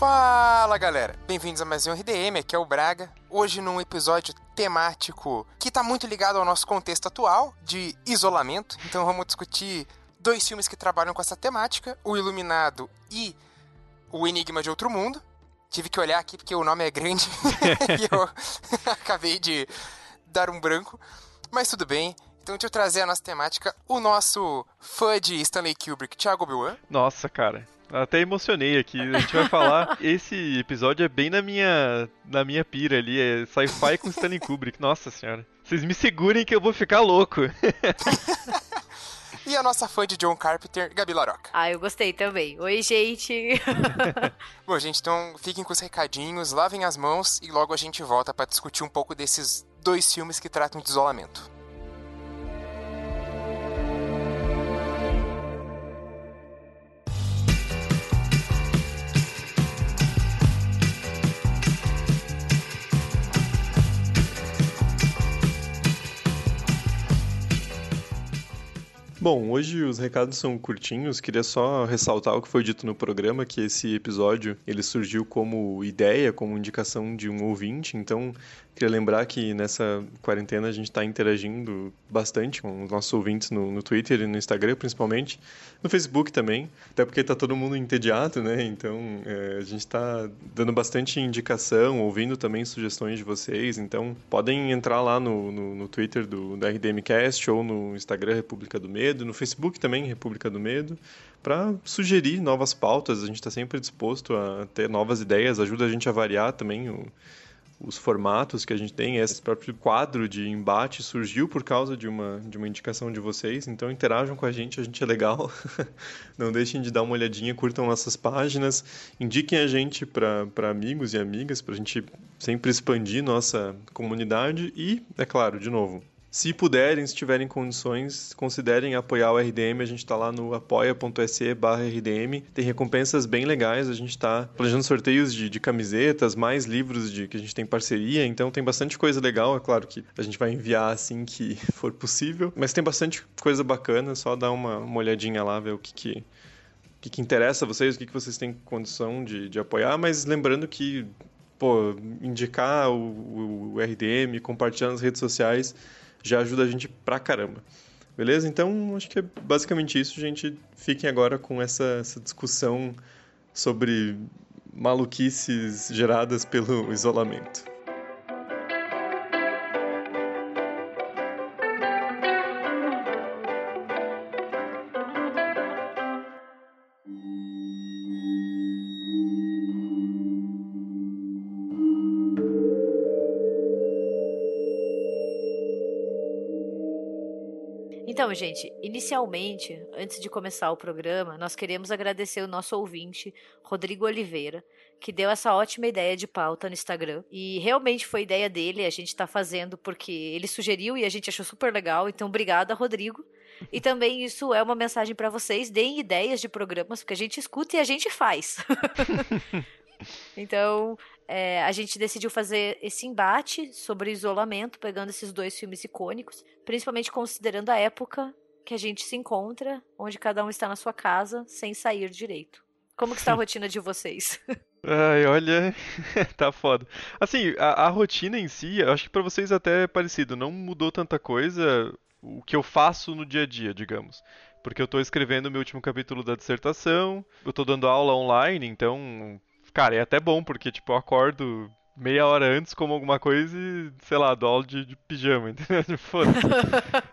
Fala galera, bem-vindos a mais um RDM, aqui é o Braga. Hoje num episódio temático que tá muito ligado ao nosso contexto atual de isolamento. Então vamos discutir dois filmes que trabalham com essa temática, O Iluminado e O Enigma de Outro Mundo. Tive que olhar aqui porque o nome é grande e eu acabei de dar um branco, mas tudo bem. Então deixa eu trazer a nossa temática, o nosso fã de Stanley Kubrick, Thiago Bilwan. Nossa, cara, até emocionei aqui. A gente vai falar. Esse episódio é bem na minha, na minha pira ali. É sci-fi com Stanley Kubrick. Nossa senhora. Vocês me segurem que eu vou ficar louco. e a nossa fã de John Carpenter, Gabi Laroca. Ah, eu gostei também. Oi, gente. Bom, gente, então fiquem com os recadinhos, lavem as mãos e logo a gente volta para discutir um pouco desses dois filmes que tratam de isolamento. Bom, hoje os recados são curtinhos. Queria só ressaltar o que foi dito no programa, que esse episódio ele surgiu como ideia, como indicação de um ouvinte. Então, queria lembrar que nessa quarentena a gente está interagindo bastante com os nossos ouvintes no, no, Twitter e no Instagram, principalmente. No Facebook também, até porque está todo mundo entediado, né? Então, é, a gente está dando bastante indicação, ouvindo também sugestões de vocês. Então, podem entrar lá no, no, no Twitter do, do RDMcast ou no Instagram República do Medo no Facebook também, República do Medo, para sugerir novas pautas. A gente está sempre disposto a ter novas ideias, ajuda a gente a variar também o, os formatos que a gente tem. Esse próprio quadro de embate surgiu por causa de uma, de uma indicação de vocês, então interajam com a gente, a gente é legal. Não deixem de dar uma olhadinha, curtam nossas páginas, indiquem a gente para amigos e amigas, para a gente sempre expandir nossa comunidade e, é claro, de novo, se puderem, se tiverem condições, considerem apoiar o RDM. A gente está lá no apoia.se barra RDM. Tem recompensas bem legais. A gente está planejando sorteios de, de, camisetas, mais livros de que a gente tem parceria. Então tem bastante coisa legal. É claro que a gente vai enviar assim que for possível. Mas tem bastante coisa bacana. Só dar uma, uma olhadinha lá, ver o que, que, o que, que interessa a vocês, o que, que vocês têm condição de, de apoiar. Mas lembrando que, pô, indicar o, o RDM, compartilhar nas redes sociais já ajuda a gente pra caramba. Beleza? Então, acho que é basicamente isso, gente. Fiquem agora com essa, essa discussão sobre maluquices geradas pelo isolamento. Então, gente, inicialmente, antes de começar o programa, nós queremos agradecer o nosso ouvinte, Rodrigo Oliveira, que deu essa ótima ideia de pauta no Instagram. E realmente foi ideia dele, a gente está fazendo porque ele sugeriu e a gente achou super legal. Então, obrigada, Rodrigo. E também isso é uma mensagem para vocês, deem ideias de programas, porque a gente escuta e a gente faz. então, é, a gente decidiu fazer esse embate sobre isolamento, pegando esses dois filmes icônicos, principalmente considerando a época que a gente se encontra, onde cada um está na sua casa, sem sair direito. Como que está a rotina de vocês? Ai, olha, tá foda. Assim, a, a rotina em si, eu acho que para vocês até é parecido, não mudou tanta coisa o que eu faço no dia a dia, digamos. Porque eu tô escrevendo o meu último capítulo da dissertação, eu tô dando aula online, então Cara, é até bom, porque, tipo, eu acordo meia hora antes, como alguma coisa e, sei lá, dou aula de, de pijama, entendeu? Tipo,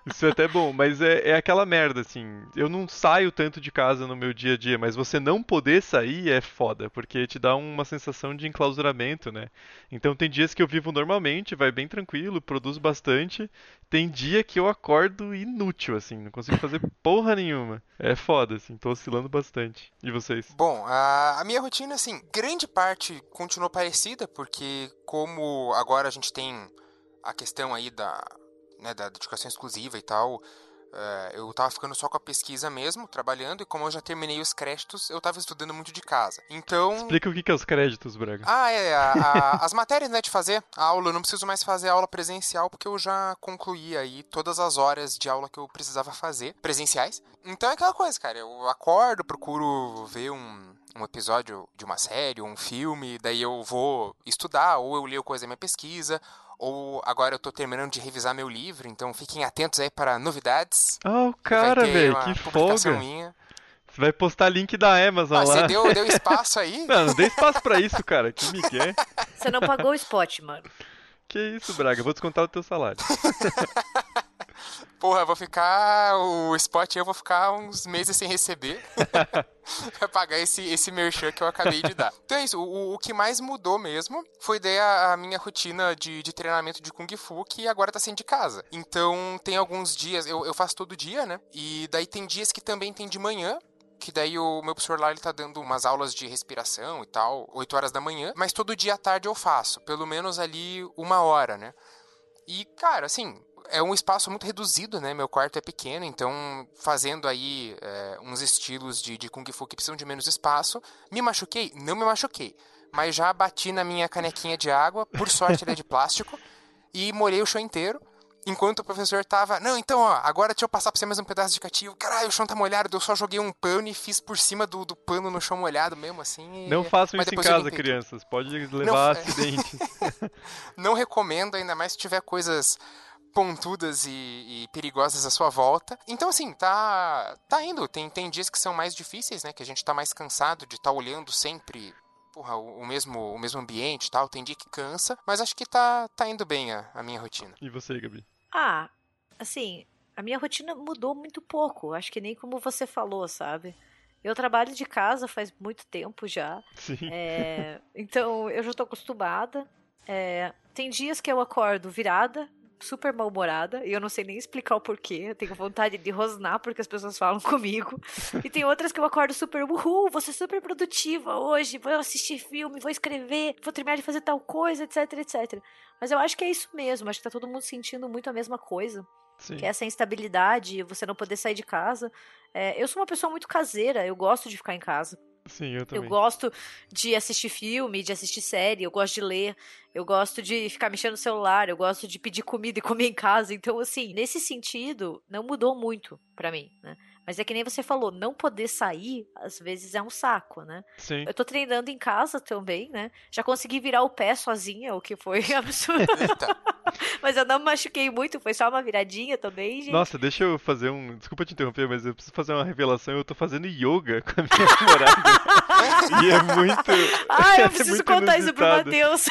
Isso é até bom, mas é, é aquela merda, assim. Eu não saio tanto de casa no meu dia a dia, mas você não poder sair é foda, porque te dá uma sensação de enclausuramento, né? Então tem dias que eu vivo normalmente, vai bem tranquilo, produzo bastante. Tem dia que eu acordo inútil, assim, não consigo fazer porra nenhuma. É foda, assim, tô oscilando bastante. E vocês? Bom, a, a minha rotina, assim, grande parte continuou parecida, porque como agora a gente tem a questão aí da, né, da dedicação exclusiva e tal, Uh, eu tava ficando só com a pesquisa mesmo, trabalhando, e como eu já terminei os créditos, eu tava estudando muito de casa. Então. Explica o que, que é os créditos, Braga. Ah, é. A, a, as matérias, né, de fazer a aula, eu não preciso mais fazer aula presencial, porque eu já concluí aí todas as horas de aula que eu precisava fazer, presenciais. Então é aquela coisa, cara. Eu acordo, procuro ver um um episódio de uma série, um filme, daí eu vou estudar, ou eu leio coisa da minha pesquisa, ou agora eu tô terminando de revisar meu livro, então fiquem atentos aí para novidades. Oh, cara, velho, que folga. Minha. Você vai postar link da Amazon ah, lá. Você deu, deu espaço aí? não, não dei espaço pra isso, cara. Que migué. Você não pagou o spot, mano. Que isso, Braga. Eu vou descontar o teu salário. Porra, eu vou ficar. O spot eu vou ficar uns meses sem receber. pra pagar esse, esse merchan que eu acabei de dar. Então é isso. O, o que mais mudou mesmo foi daí a, a, minha rotina de, de treinamento de Kung Fu, que agora tá sendo de casa. Então tem alguns dias, eu, eu faço todo dia, né? E daí tem dias que também tem de manhã, que daí o meu professor lá ele tá dando umas aulas de respiração e tal, 8 horas da manhã, mas todo dia à tarde eu faço, pelo menos ali uma hora, né? E, cara, assim, é um espaço muito reduzido, né? Meu quarto é pequeno, então fazendo aí é, uns estilos de, de Kung Fu que precisam de menos espaço. Me machuquei? Não me machuquei. Mas já bati na minha canequinha de água, por sorte ele é de plástico, e molhei o chão inteiro. Enquanto o professor tava, não, então, ó, agora deixa eu passar pra você mais um pedaço de cativo. Caralho, o chão tá molhado, eu só joguei um pano e fiz por cima do, do pano no chão molhado mesmo, assim. E... Não façam isso em casa, crianças. Pode levar não, a acidentes. não recomendo, ainda mais se tiver coisas pontudas e, e, perigosas à sua volta. Então, assim, tá, tá indo. Tem, tem dias que são mais difíceis, né? Que a gente tá mais cansado de estar tá olhando sempre porra, o, o, mesmo, o mesmo ambiente tal. Tem dia que cansa, mas acho que tá, tá indo bem a, a minha rotina. E você, Gabi? Ah, assim, a minha rotina mudou muito pouco. Acho que nem como você falou, sabe? Eu trabalho de casa faz muito tempo já. Sim. É, então, eu já tô acostumada. É, tem dias que eu acordo virada, super mal-humorada e eu não sei nem explicar o porquê. Eu tenho vontade de rosnar porque as pessoas falam comigo. E tem outras que eu acordo super, uhul, vou ser super produtiva hoje, vou assistir filme, vou escrever, vou terminar de fazer tal coisa, etc, etc. Mas eu acho que é isso mesmo, acho que tá todo mundo sentindo muito a mesma coisa. Sim. Que é essa instabilidade, você não poder sair de casa. É, eu sou uma pessoa muito caseira, eu gosto de ficar em casa. Sim, eu também. Eu gosto de assistir filme, de assistir série, eu gosto de ler, eu gosto de ficar mexendo no celular, eu gosto de pedir comida e comer em casa. Então, assim, nesse sentido, não mudou muito para mim, né? Mas é que nem você falou, não poder sair, às vezes é um saco, né? Sim. Eu tô treinando em casa também, né? Já consegui virar o pé sozinha, o que foi absurdo. Mas eu não me machuquei muito, foi só uma viradinha também, gente. Nossa, deixa eu fazer um. Desculpa te interromper, mas eu preciso fazer uma revelação. Eu tô fazendo yoga com a minha namorada. e é muito. Ah, eu é preciso é contar inusitado. isso pro Matheus.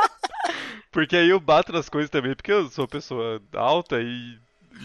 porque aí eu bato nas coisas também, porque eu sou pessoa alta e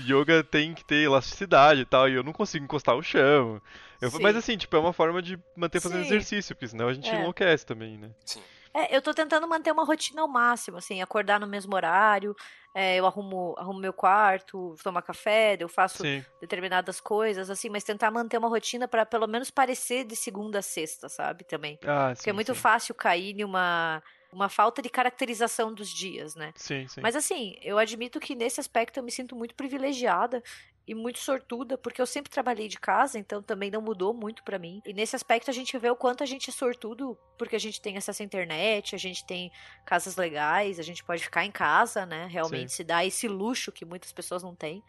yoga tem que ter elasticidade e tal, e eu não consigo encostar o chão. Eu, mas assim, tipo, é uma forma de manter fazendo Sim. exercício, porque senão a gente é. enlouquece também, né? Sim. É, eu tô tentando manter uma rotina ao máximo, assim, acordar no mesmo horário, é, eu arrumo, arrumo meu quarto, tomar café, eu faço Sim. determinadas coisas, assim, mas tentar manter uma rotina para pelo menos parecer de segunda a sexta, sabe? Também. Ah, Porque é muito fácil cair numa uma falta de caracterização dos dias, né? Sim, sim. Mas assim, eu admito que nesse aspecto eu me sinto muito privilegiada e muito sortuda, porque eu sempre trabalhei de casa, então também não mudou muito para mim. E nesse aspecto a gente vê o quanto a gente é sortudo, porque a gente tem acesso à internet, a gente tem casas legais, a gente pode ficar em casa, né? Realmente Sim. se dá esse luxo que muitas pessoas não têm.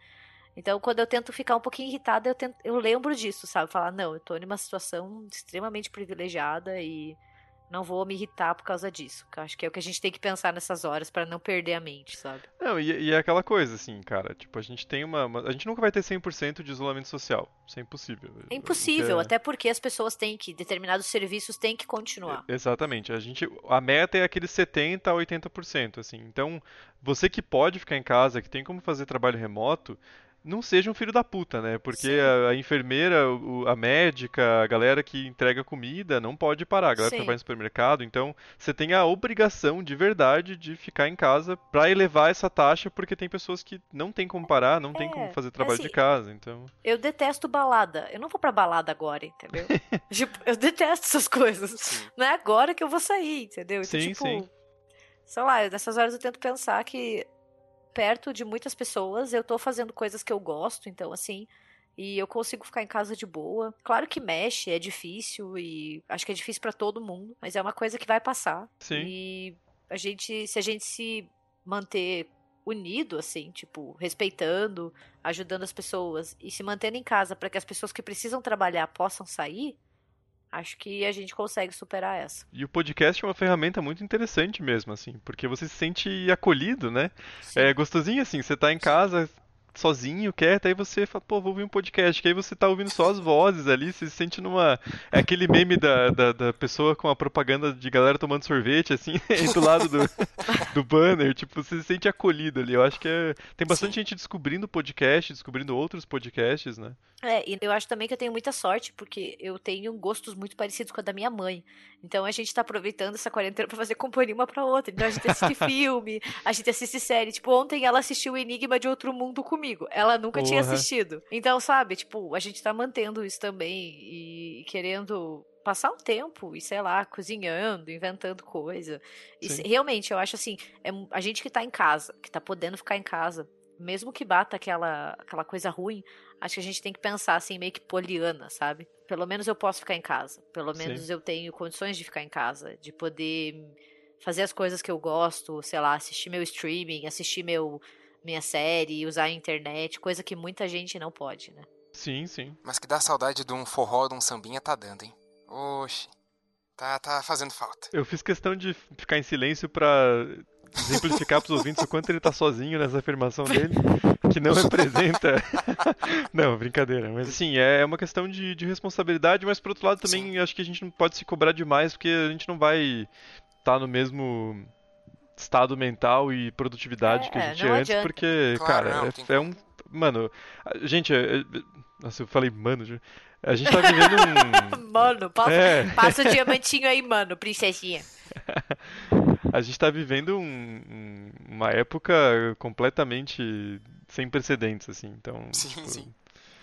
Então, quando eu tento ficar um pouquinho irritada, eu, tento, eu lembro disso, sabe? Falar, não, eu tô numa situação extremamente privilegiada e não vou me irritar por causa disso. Acho que é o que a gente tem que pensar nessas horas para não perder a mente, sabe? Não, e, e, é aquela coisa, assim, cara. Tipo, a gente tem uma, uma. a gente nunca vai ter 100% de isolamento social. Isso é impossível. É impossível, é... até porque as pessoas têm que. Determinados serviços têm que continuar. É, exatamente. A, gente, a meta é aquele 70% a 80%, assim. Então, você que pode ficar em casa, que tem como fazer trabalho remoto não seja um filho da puta, né? Porque a, a, enfermeira, o, a médica, a galera que entrega comida não pode parar, a galera Sim. que trabalha no supermercado. Então, você tem a obrigação de verdade de ficar em casa para elevar essa taxa, porque tem pessoas que não tem como parar, não é, tem como fazer trabalho assim, de casa, então... Eu detesto balada. Eu não vou pra balada agora, entendeu? tipo, eu detesto essas coisas. Sim. Não é agora que eu vou sair, entendeu? Então, sim, tipo... Sim. Sei lá, nessas horas eu tento pensar que perto de muitas pessoas, eu tô fazendo coisas que eu gosto, então assim, e eu consigo ficar em casa de boa. Claro que mexe, é difícil e acho que é difícil para todo mundo, mas é uma coisa que vai passar. Sim. E a gente, se a gente se manter unido assim, tipo, respeitando, ajudando as pessoas e se mantendo em casa para que as pessoas que precisam trabalhar possam sair, acho que a gente consegue superar essa. E o podcast é uma ferramenta muito interessante mesmo, assim, porque você se sente acolhido, né? Sim. É gostosinho assim, você tá em casa, sozinho, quieto, aí você fala, pô, vou ouvir um podcast, que aí você tá ouvindo só as vozes ali, você se sente numa. É aquele meme da, da, da pessoa com a propaganda de galera tomando sorvete, assim, do lado do, do banner, tipo, você se sente acolhido ali. Eu acho que é... tem bastante Sim. gente descobrindo podcast, descobrindo outros podcasts, né? É, e eu acho também que eu tenho muita sorte, porque eu tenho gostos muito parecidos com a da minha mãe. Então a gente tá aproveitando essa quarentena pra fazer companhia uma pra outra. Então a gente assiste filme, a gente assiste série. Tipo, ontem ela assistiu o Enigma de Outro Mundo comigo. Ela nunca tinha assistido. Então, sabe, tipo, a gente tá mantendo isso também e querendo passar um tempo e, sei lá, cozinhando, inventando coisa. Realmente, eu acho assim, é a gente que tá em casa, que tá podendo ficar em casa, mesmo que bata aquela, aquela coisa ruim, acho que a gente tem que pensar assim, meio que poliana, sabe? Pelo menos eu posso ficar em casa. Pelo menos Sim. eu tenho condições de ficar em casa, de poder fazer as coisas que eu gosto, sei lá, assistir meu streaming, assistir meu minha série, usar a internet, coisa que muita gente não pode, né? Sim, sim. Mas que dá saudade de um forró, de um sambinha, tá dando, hein? Oxi. Tá, tá fazendo falta. Eu fiz questão de ficar em silêncio pra exemplificar pros ouvintes o quanto ele tá sozinho nessa afirmação dele, que não representa. não, brincadeira. Mas assim, é uma questão de, de responsabilidade, mas por outro lado também Sim. acho que a gente não pode se cobrar demais, porque a gente não vai estar tá no mesmo estado mental e produtividade é, que a gente tinha antes, porque, claro, cara, não, é, é, um. Mano, gente, é, nossa, eu falei, mano. A gente tá vivendo um. mano, passa, é. passa o diamantinho aí, mano, princesinha. a gente tá vivendo um, uma época completamente sem precedentes, assim. Então. Sim, tipo, sim.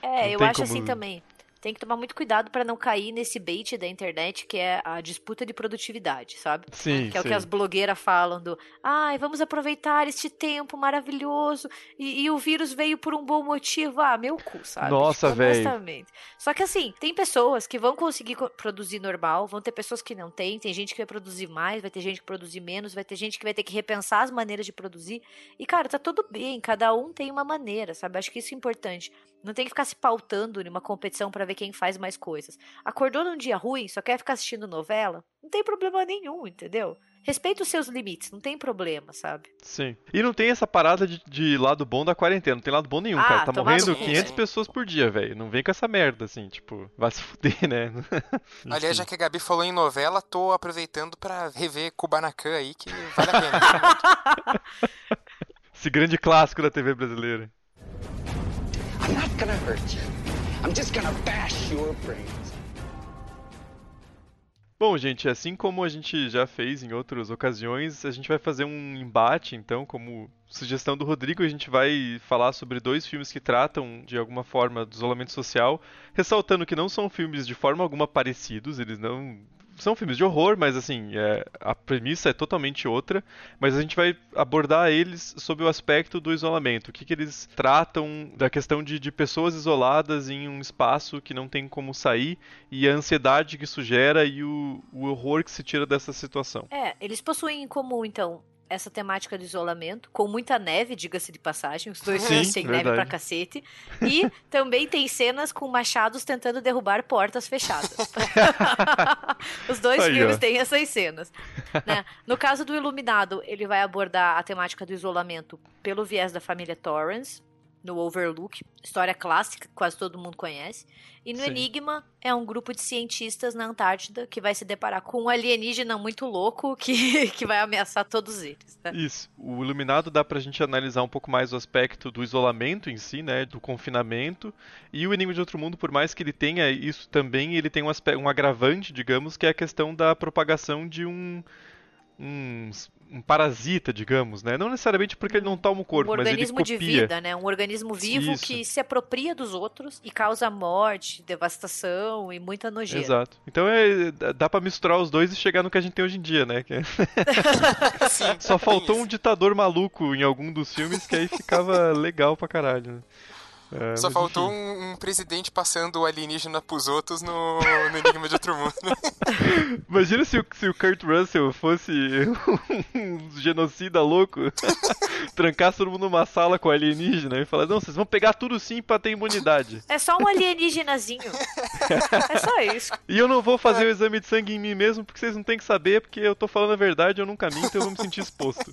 É, eu acho como... assim também tem que tomar muito cuidado para não cair nesse bait da internet que é a disputa de produtividade, sabe? Sim. Que é sim. o que as blogueiras falam do, ai, vamos aproveitar este tempo maravilhoso e, e, o vírus veio por um bom motivo. Ah, meu cu, sabe? Nossa, tipo, velho. Só que assim, tem pessoas que vão conseguir produzir normal, vão ter pessoas que não têm, tem gente que vai produzir mais, vai ter gente que produzir menos, vai ter gente que vai ter que repensar as maneiras de produzir. E cara, tá tudo bem, cada um tem uma maneira, sabe? Acho que isso é importante. Não tem que ficar se pautando numa competição para ver quem faz mais coisas. Acordou num dia ruim, só quer ficar assistindo novela? Não tem problema nenhum, entendeu? Respeita os seus limites, não tem problema, sabe? Sim. E não tem essa parada de, de lado bom da quarentena, não tem lado bom nenhum, ah, cara. Tá morrendo 500 pessoas por dia, velho. Não vem com essa merda, assim, tipo, vai se fuder, né? Aliás, já que a Gabi falou em novela, tô aproveitando para rever Kubanacan aí, que vale a pena. Esse grande clássico da TV brasileira. I'm not gonna hurt you. I'm just gonna bash your brains. Bom, gente, assim como a gente já fez em outras ocasiões, a gente vai fazer um embate, então, como sugestão do Rodrigo, a gente vai falar sobre dois filmes que tratam de alguma forma do isolamento social, ressaltando que não são filmes de forma alguma parecidos, eles não são filmes de horror, mas assim, é, a premissa é totalmente outra. Mas a gente vai abordar eles sob o aspecto do isolamento. O que, que eles tratam da questão de, de pessoas isoladas em um espaço que não tem como sair e a ansiedade que isso gera e o, o horror que se tira dessa situação. É, eles possuem em comum, então, essa temática do isolamento, com muita neve, diga-se de passagem, os dois Sim, têm neve pra cacete. E também tem cenas com machados tentando derrubar portas fechadas. os dois Aí, filmes ó. têm essas cenas. Né? No caso do Iluminado, ele vai abordar a temática do isolamento pelo viés da família Torrance, no Overlook, história clássica que quase todo mundo conhece. E no Sim. Enigma é um grupo de cientistas na Antártida que vai se deparar com um alienígena muito louco que, que vai ameaçar todos eles. Né? Isso. O Iluminado dá pra gente analisar um pouco mais o aspecto do isolamento em si, né? Do confinamento. E o Enigma de Outro Mundo, por mais que ele tenha isso também, ele tem um, aspecto, um agravante, digamos, que é a questão da propagação de um um, um parasita, digamos, né? Não necessariamente porque ele não toma o corpo, um mas ele copia. Um organismo de vida, né? Um organismo vivo Isso. que se apropria dos outros e causa morte, devastação e muita nojeira. Exato. Então é, dá para misturar os dois e chegar no que a gente tem hoje em dia, né? É Sim, Só faltou um ditador maluco em algum dos filmes que aí ficava legal pra caralho. Né? É, Só faltou um, um, presidente passando o alienígena pros outros no, no Enigma de Outro Mundo. Imagina se o, se o Kurt Russell fosse um genocida louco, trancasse todo mundo numa sala com alienígena e falar: Não, vocês vão pegar tudo sim pra ter imunidade. É só um alienígenazinho. É só isso. E eu não vou fazer o exame de sangue em mim mesmo, porque vocês não têm que saber, porque eu tô falando a verdade, eu nunca minto, eu vou me sentir exposto.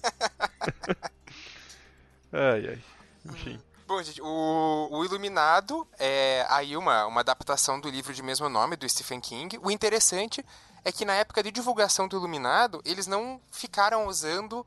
ai, ai. Enfim. Bom, gente, o, o Iluminado é aí uma, uma adaptação do livro de mesmo nome, do Stephen King. O interessante é que na época de divulgação do Iluminado, eles não ficaram usando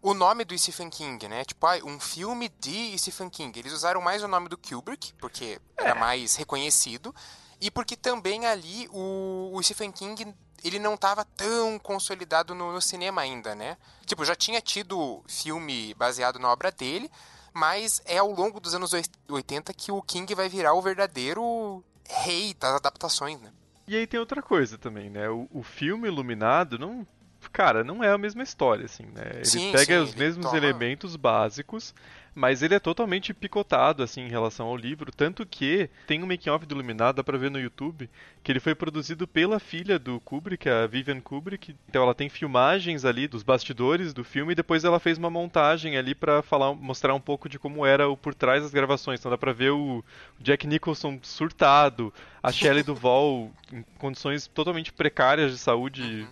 o nome do Stephen King, né? Tipo, ah, um filme de Stephen King. Eles usaram mais o nome do Kubrick, porque era mais reconhecido, e porque também ali o, o Stephen King ele não estava tão consolidado no, no, cinema ainda, né? Tipo, já tinha tido filme baseado na obra dele, mas é ao longo dos anos 80 que o King vai virar o verdadeiro rei das adaptações, né? E aí tem outra coisa também, né? O, o filme Iluminado não cara, não é a mesma história, assim, né? Ele sim, pega sim, os ele mesmos toma... elementos básicos, mas ele é totalmente picotado, assim, em relação ao livro, tanto que tem um making-off do Iluminado, dá pra ver no YouTube, que ele foi produzido pela filha do Kubrick, a Vivian Kubrick, então ela tem filmagens ali dos bastidores do filme, e depois ela fez uma montagem ali para falar, mostrar um pouco de como era o por trás das gravações, então dá pra ver o Jack Nicholson surtado, a Shelley Duvall em condições totalmente precárias de saúde Uhum.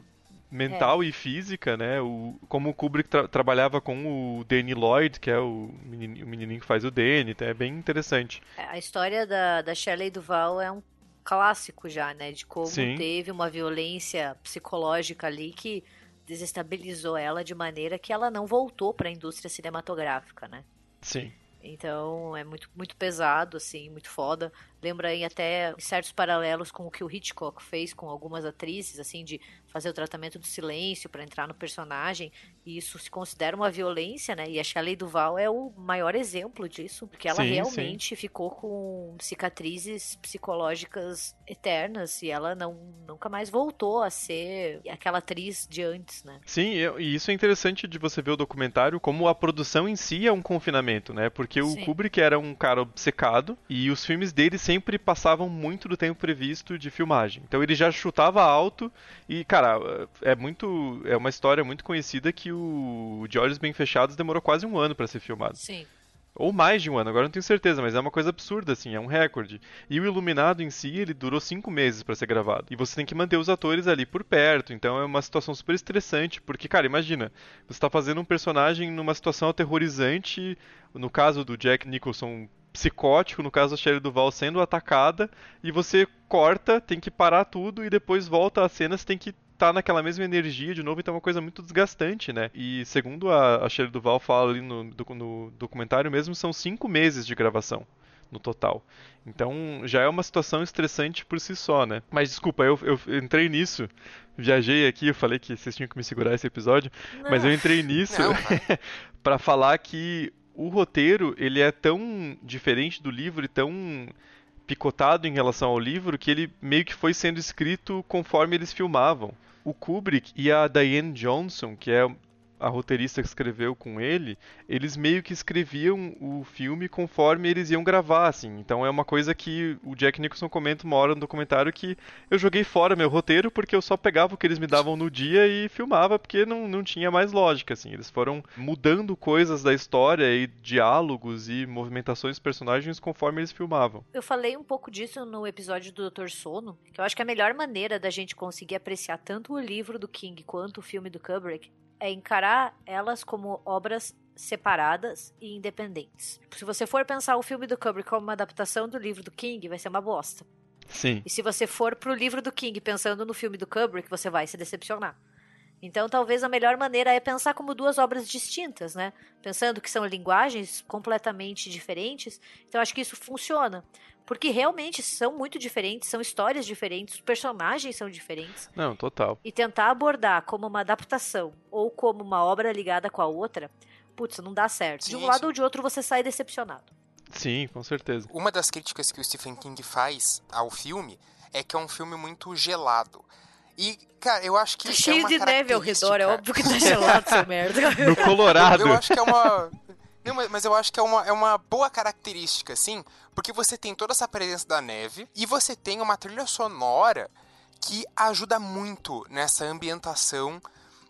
Mental e física, né? O, como o Kubrick tra trabalhava com o Danny Lloyd, que é o menininho, o menininho que faz o Danny, então é bem interessante. A história da, da Shelley Duval é um clássico já, né? De como Sim. teve uma violência psicológica ali que desestabilizou ela de maneira que ela não voltou para a indústria cinematográfica, né? Sim. Então é muito, muito pesado, assim, muito foda. Lembra aí até certos paralelos com o que o Hitchcock fez com algumas atrizes, assim, de fazer o tratamento do silêncio para entrar no personagem. E isso se considera uma violência, né? E a Shelley Duval é o maior exemplo disso, porque ela Sim, realmente ficou com cicatrizes psicológicas eternas e ela não, nunca mais voltou a ser aquela atriz de antes, né? Sim, e e isso é interessante de você ver o documentário, como a produção em si é um confinamento, né? Porque o Sim. Kubrick era um cara obcecado e os filmes dele sempre passavam muito do tempo previsto de filmagem. Então ele já chutava alto e, cara, é muito é uma história muito conhecida que o De Olhos Bem Fechados demorou quase um ano para ser filmado. Sim. Ou mais de um ano, agora não tenho certeza, mas é uma coisa absurda, assim, é um recorde. E o Iluminado em si, ele durou cinco meses para ser gravado. E você tem que manter os atores ali por perto, então é uma situação super estressante, porque, cara, imagina, você tá fazendo um personagem numa situação aterrorizante, no caso do Jack Nicholson psicótico, no caso da Shelley Duval sendo atacada, e você corta, tem que parar tudo e depois volta a cena, você tem que tá naquela mesma energia de novo, então é uma coisa muito desgastante, né? E segundo a, a Shelley Duval fala ali no, docu- no documentário mesmo, são cinco meses de gravação no total. Então já é uma situação estressante por si só, né? Mas desculpa, eu, eu entrei nisso, viajei aqui, eu falei que vocês tinham que me segurar esse episódio, mas eu entrei nisso Não, para falar que o roteiro ele é tão diferente do livro e tão picotado em relação ao livro que ele meio que foi sendo escrito conforme eles filmavam. O Kubrick e a Diane Johnson, que é a roteirista que escreveu com ele, eles meio que escreviam o filme conforme eles iam gravar, assim. Então é uma coisa que o Jack Nicholson comenta uma hora no documentário que eu joguei fora meu roteiro porque eu só pegava o que eles me davam no dia e filmava porque não, não tinha mais lógica, assim. Eles foram mudando coisas da história e diálogos e movimentações dos personagens conforme eles filmavam. Eu falei um pouco disso no episódio do Dr. Sono, que eu acho que a melhor maneira da gente conseguir apreciar tanto o livro do King quanto o filme do Kubrick é encarar elas como obras separadas e independentes. Se você for pensar o filme do Kubrick como uma adaptação do livro do King, vai ser uma bosta. Sim. E se você for pro livro do King pensando no filme do Kubrick, você vai se decepcionar. Então, talvez a melhor maneira é pensar como duas obras distintas, né? Pensando que são linguagens completamente diferentes. Então, acho que isso funciona. Porque realmente são muito diferentes, são histórias diferentes, os personagens são diferentes. Não, total. E tentar abordar como uma adaptação ou como uma obra ligada com a outra, putz, não dá certo. De um lado sim. ou de outro você sai decepcionado. Sim, com certeza. Uma das críticas que o Stephen King faz ao filme é que é um filme muito gelado. E, cara, eu acho que é cheio uma de neve ao redor, é óbvio que tá gelado, seu merda. No Colorado. Eu acho que é uma. Não, mas- eu acho que é uma, é uma boa característica, assim, porque você tem toda essa presença da neve e você tem uma trilha sonora que ajuda muito nessa ambientação,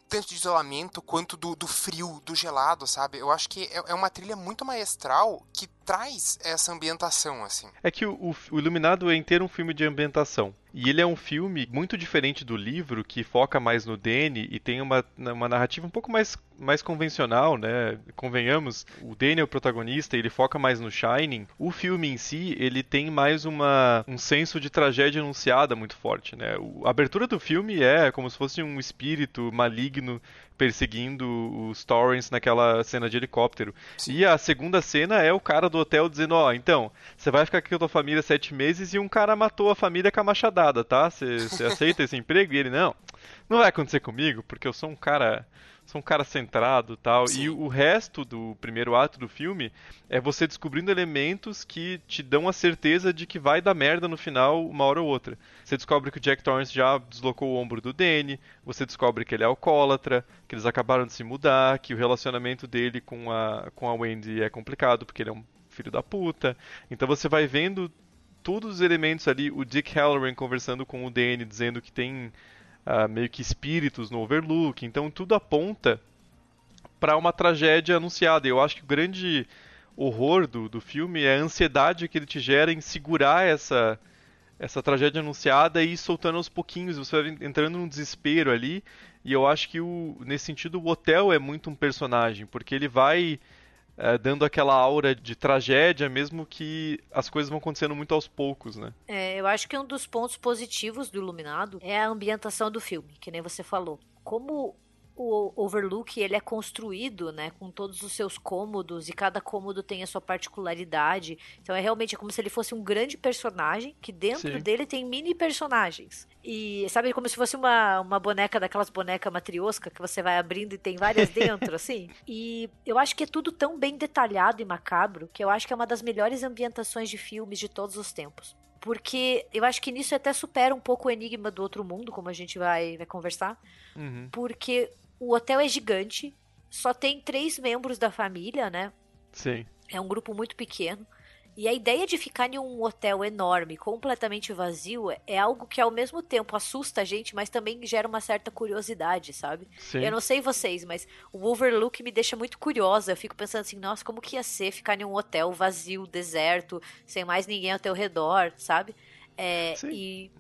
tanto de isolamento quanto do, do frio, do gelado, sabe? Eu acho que é, é uma trilha muito maestral que traz essa ambientação, assim. É que o, o Iluminado é inteiro um filme de ambientação. E ele é um filme muito diferente do livro, que foca mais no Danny e tem uma, uma narrativa um pouco mais, mais convencional, né? Convenhamos, o Danny é o protagonista, ele foca mais no Shining. O filme em si, ele tem mais uma, um senso de tragédia anunciada muito forte, né? a abertura do filme é como se fosse um espírito maligno perseguindo os Torrens naquela cena de helicóptero. Sim. E a segunda cena é o cara do hotel dizendo, ó, oh, então, você vai ficar aqui com a tua família sete meses e um cara matou a família com a machadada, tá? Você aceita esse emprego? E ele, não, não vai acontecer comigo, porque eu sou um cara sou um cara centrado tal. Sim. E o resto do primeiro ato do filme é você descobrindo elementos que te dão a certeza de que vai dar merda no final, uma hora ou outra. Você descobre que o Jack Torrance já deslocou o ombro do Danny, você descobre que ele é alcoólatra, que eles acabaram de se mudar, que o relacionamento dele com a, com a Wendy é complicado porque ele é um filho da puta. Então você vai vendo todos os elementos ali, o Dick Halloran conversando com o Danny, dizendo que tem uh, meio que espíritos no Overlook. Então tudo aponta para uma tragédia anunciada. Eu acho que o grande horror do, do filme é a ansiedade que ele te gera em segurar essa essa tragédia anunciada e ir soltando aos pouquinhos. Você vai entrando num desespero ali. E eu acho que o, nesse sentido o hotel é muito um personagem, porque ele vai é, dando aquela aura de tragédia, mesmo que as coisas vão acontecendo muito aos poucos, né? É, eu acho que um dos pontos positivos do Iluminado é a ambientação do filme, que nem você falou. Como o Overlook ele é construído, né, com todos os seus cômodos e cada cômodo tem a sua particularidade. Então é realmente como se ele fosse um grande personagem que dentro Sim. dele tem mini personagens. E sabe como se fosse uma, uma boneca daquelas bonecas matriosca que você vai abrindo e tem várias dentro, assim. E eu acho que é tudo tão bem detalhado e macabro que eu acho que é uma das melhores ambientações de filmes de todos os tempos porque eu acho que nisso até supera um pouco o enigma do outro mundo, como a gente vai, vai conversar. Uhum. Porque o hotel é gigante, só tem três membros da família, né? Sim. É um grupo muito pequeno. E a ideia de ficar em um hotel enorme, completamente vazio, é algo que ao mesmo tempo assusta a gente, mas também gera uma certa curiosidade, sabe? Sim. Eu não sei vocês, mas o Overlook me deixa muito curiosa. Eu fico pensando assim, nossa, como que ia ser ficar em um hotel vazio, deserto, sem mais ninguém ao teu redor, sabe? É, Sim. E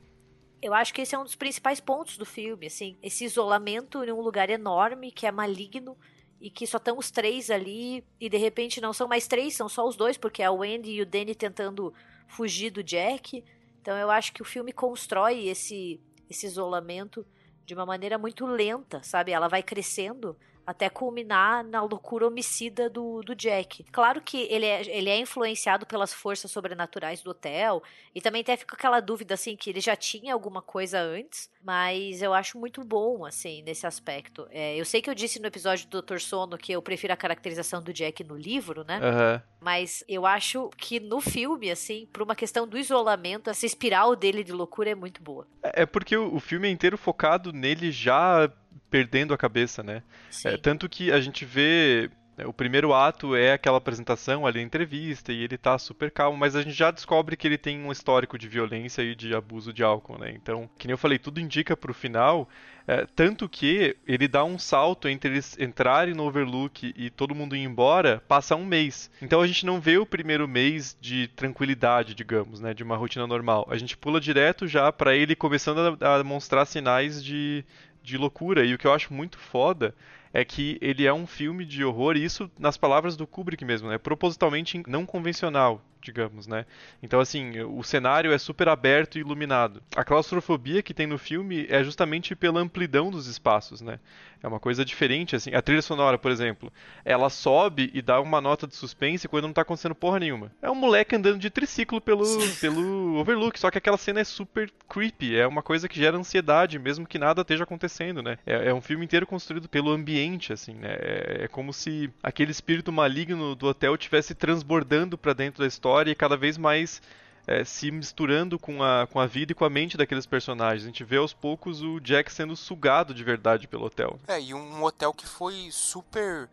eu acho que esse é um dos principais pontos do filme, assim, esse isolamento em um lugar enorme que é maligno e que só estão os três ali e de repente não são mais três, são só os dois, porque é o Andy e o Danny tentando fugir do Jack. Então eu acho que o filme constrói esse esse isolamento de uma maneira muito lenta, sabe? Ela vai crescendo até culminar na loucura homicida do, do Jack. Claro que ele é, ele é influenciado pelas forças sobrenaturais do hotel, e também até fica aquela dúvida, assim, que ele já tinha alguma coisa antes, mas eu acho muito bom, assim, nesse aspecto. É, eu sei que eu disse no episódio do Dr. Sono que eu prefiro a caracterização do Jack no livro, né? Uhum. Mas eu acho que no filme, assim, por uma questão do isolamento, essa espiral dele de loucura é muito boa. É, é porque o, o filme é inteiro focado nele já perdendo a cabeça, né? É, tanto que a gente vê é, o primeiro ato é aquela apresentação ali, a entrevista, e ele tá super calmo, mas a gente já descobre que ele tem um histórico de violência e de abuso de álcool, né? Então, que nem eu falei, tudo indica pro final, é, tanto que ele dá um salto entre eles entrarem no Overlook e todo mundo ir embora, passa um mês. Então a gente não vê o primeiro mês de tranquilidade, digamos, né? De uma rotina normal. A gente pula direto já para ele começando a, a mostrar sinais de, de loucura. E o que eu acho muito foda é que ele é um filme de horror, e isso nas palavras do Kubrick mesmo, né? Propositalmente não convencional digamos, né? Então, assim, o cenário é super aberto e iluminado. A claustrofobia que tem no filme é justamente pela amplidão dos espaços, né? É uma coisa diferente, assim. A trilha sonora, por exemplo, ela sobe e dá uma nota de suspense quando não tá acontecendo porra nenhuma. É um moleque andando de triciclo pelo, pelo Overlook, só que aquela cena é super creepy, é uma coisa que gera ansiedade, mesmo que nada esteja acontecendo, né? É, é um filme inteiro construído pelo ambiente, assim, né? É, é como se aquele espírito maligno do hotel tivesse transbordando para dentro da história história e cada vez mais é, se misturando com a, com a vida e com a mente daqueles personagens. A gente vê aos poucos o Jack sendo sugado de verdade pelo hotel. É, e um hotel que foi super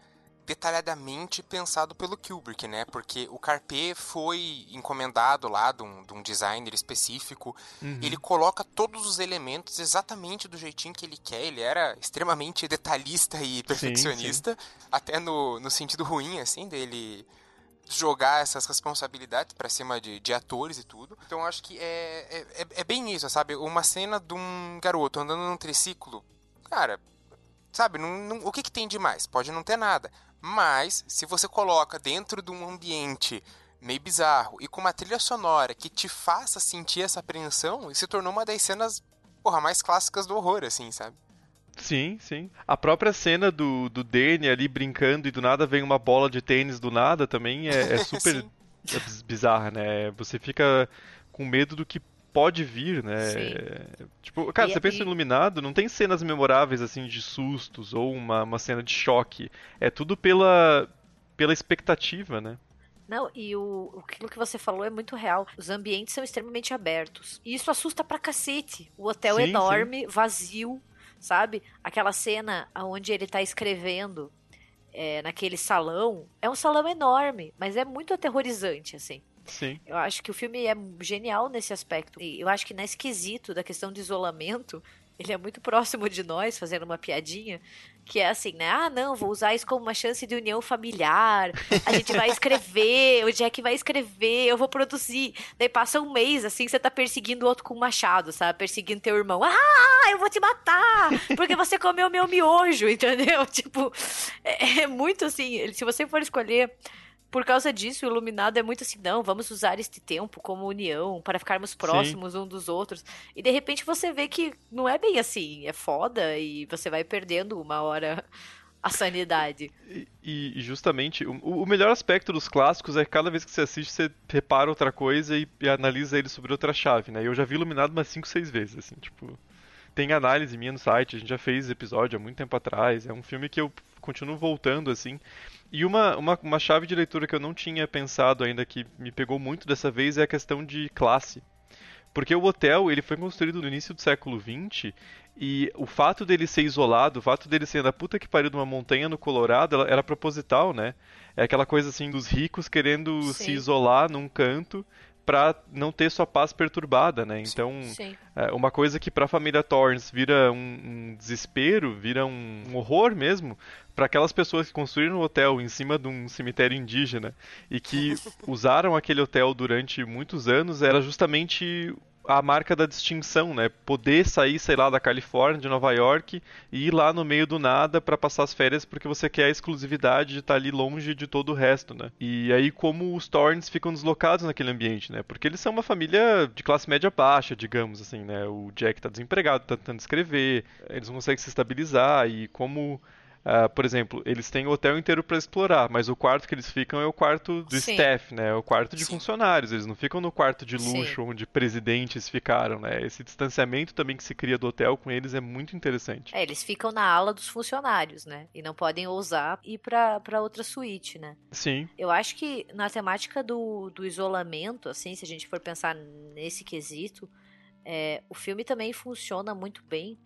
detalhadamente pensado pelo Kubrick, né? Porque o Carpé foi encomendado lá de um, de um designer específico. Uhum. Ele coloca todos os elementos exatamente do jeitinho que ele quer. Ele era extremamente detalhista e perfeccionista, sim, sim. até no, no sentido ruim, assim, dele jogar essas responsabilidades para cima de, de, atores e tudo. Então acho que é, é, é, é bem isso, sabe? Uma cena de um garoto andando num triciclo, cara, sabe? Não, não, o que, que tem de mais? Pode não ter nada. Mas, se você coloca dentro de um ambiente meio bizarro e com uma trilha sonora que te faça sentir essa apreensão, se tornou uma das cenas, porra, mais clássicas do horror, assim, sabe? Sim, sim. A própria cena do, do Danny ali brincando e do nada vem uma bola de tênis do nada também é, é super bizarra, né? Você fica com medo do que pode vir, né? Sim. Tipo, cara, e, você pensa em Iluminado, não tem cenas memoráveis assim de sustos ou uma, uma cena de choque. É tudo pela, pela expectativa, né? Não, e o, aquilo que você falou é muito real. Os ambientes são extremamente abertos. E isso assusta pra cacete. O hotel sim, enorme, sim. vazio, sabe? Aquela cena onde ele tá escrevendo é, naquele salão. É um salão enorme, mas é muito aterrorizante, assim. Sim. Eu acho que o filme é genial nesse aspecto. E eu acho que nesse quesito da questão de isolamento, ele é muito próximo de nós, fazendo uma piadinha, que é assim, né? Ah, não, vou usar isso como uma chance de união familiar. A gente vai escrever, o Jack vai escrever, eu vou produzir. Daí passa um mês, assim, você tá perseguindo o outro com machado, sabe? Perseguindo teu irmão. Ah, eu vou te matar! Porque você comeu meu miojo, entendeu? Tipo, é, é muito assim. Se você for escolher por causa disso, o Iluminado é muito assim, não, vamos usar este tempo como união para ficarmos próximos Sim. um dos outros. E de repente você vê que não é bem assim, é foda e você vai perdendo uma hora a sanidade. E, e justamente, o, o, melhor aspecto dos clássicos é que cada vez que você assiste, você repara outra coisa e, e analisa ele sobre outra chave, né? Eu já vi Iluminado umas 5, 6 vezes, assim, tipo tem análise minha no site, a gente já fez episódio há muito tempo atrás. É um filme que eu continuo voltando, assim. E uma, uma, uma chave de leitura que eu não tinha pensado ainda, que me pegou muito dessa vez, é a questão de classe. Porque o hotel ele foi construído no início do século XX e o fato dele ser isolado, o fato dele ser na puta que pariu de uma montanha no Colorado, era proposital, né? É aquela coisa assim dos ricos querendo Sim. se isolar num canto para não ter sua paz perturbada, né? Então, Sim. É, uma coisa que para a família Torrance vira um, um, desespero, vira um, um horror mesmo, para aquelas pessoas que construíram um hotel em cima de um cemitério indígena e que usaram aquele hotel durante muitos anos, era justamente a marca da distinção, né? Poder sair, sei lá, da Califórnia, de Nova York e ir lá no meio do nada para passar as férias porque você quer a exclusividade de estar tá ali longe de todo o resto, né? E aí como os Thorns ficam deslocados naquele ambiente, né? Porque eles são uma família de classe média baixa, digamos assim, né? O Jack tá desempregado, tá tentando escrever, eles não conseguem se estabilizar e como Uh, por exemplo, eles têm o hotel inteiro para explorar, mas o quarto que eles ficam é o quarto do Sim. staff, né? É o quarto de Sim. funcionários. Eles não ficam no quarto de luxo Sim. onde presidentes ficaram, né? Esse distanciamento também que se cria do hotel com eles é muito interessante. É, eles ficam na ala dos funcionários, né? E não podem ousar ir para outra suíte, né? Sim. Eu acho que na temática do, do isolamento, assim, se a gente for pensar nesse quesito, é, o filme também funciona muito bem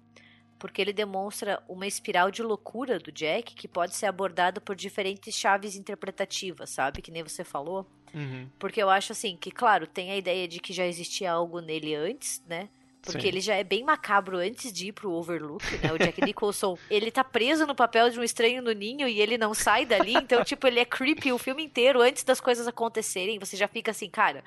porque ele demonstra uma espiral de loucura do Jack que pode ser abordada por diferentes chaves interpretativas, sabe? Que nem você falou. Uhum. Porque eu acho assim que, claro, tem a ideia de que já existia algo nele antes, né? Porque Sim. ele já é bem macabro antes de ir pro Overlook, né? O Jack Nicholson, ele tá preso no papel de um estranho no ninho e ele não sai dali. Então, tipo, ele é creepy o filme inteiro antes das coisas acontecerem. Você já fica assim, cara,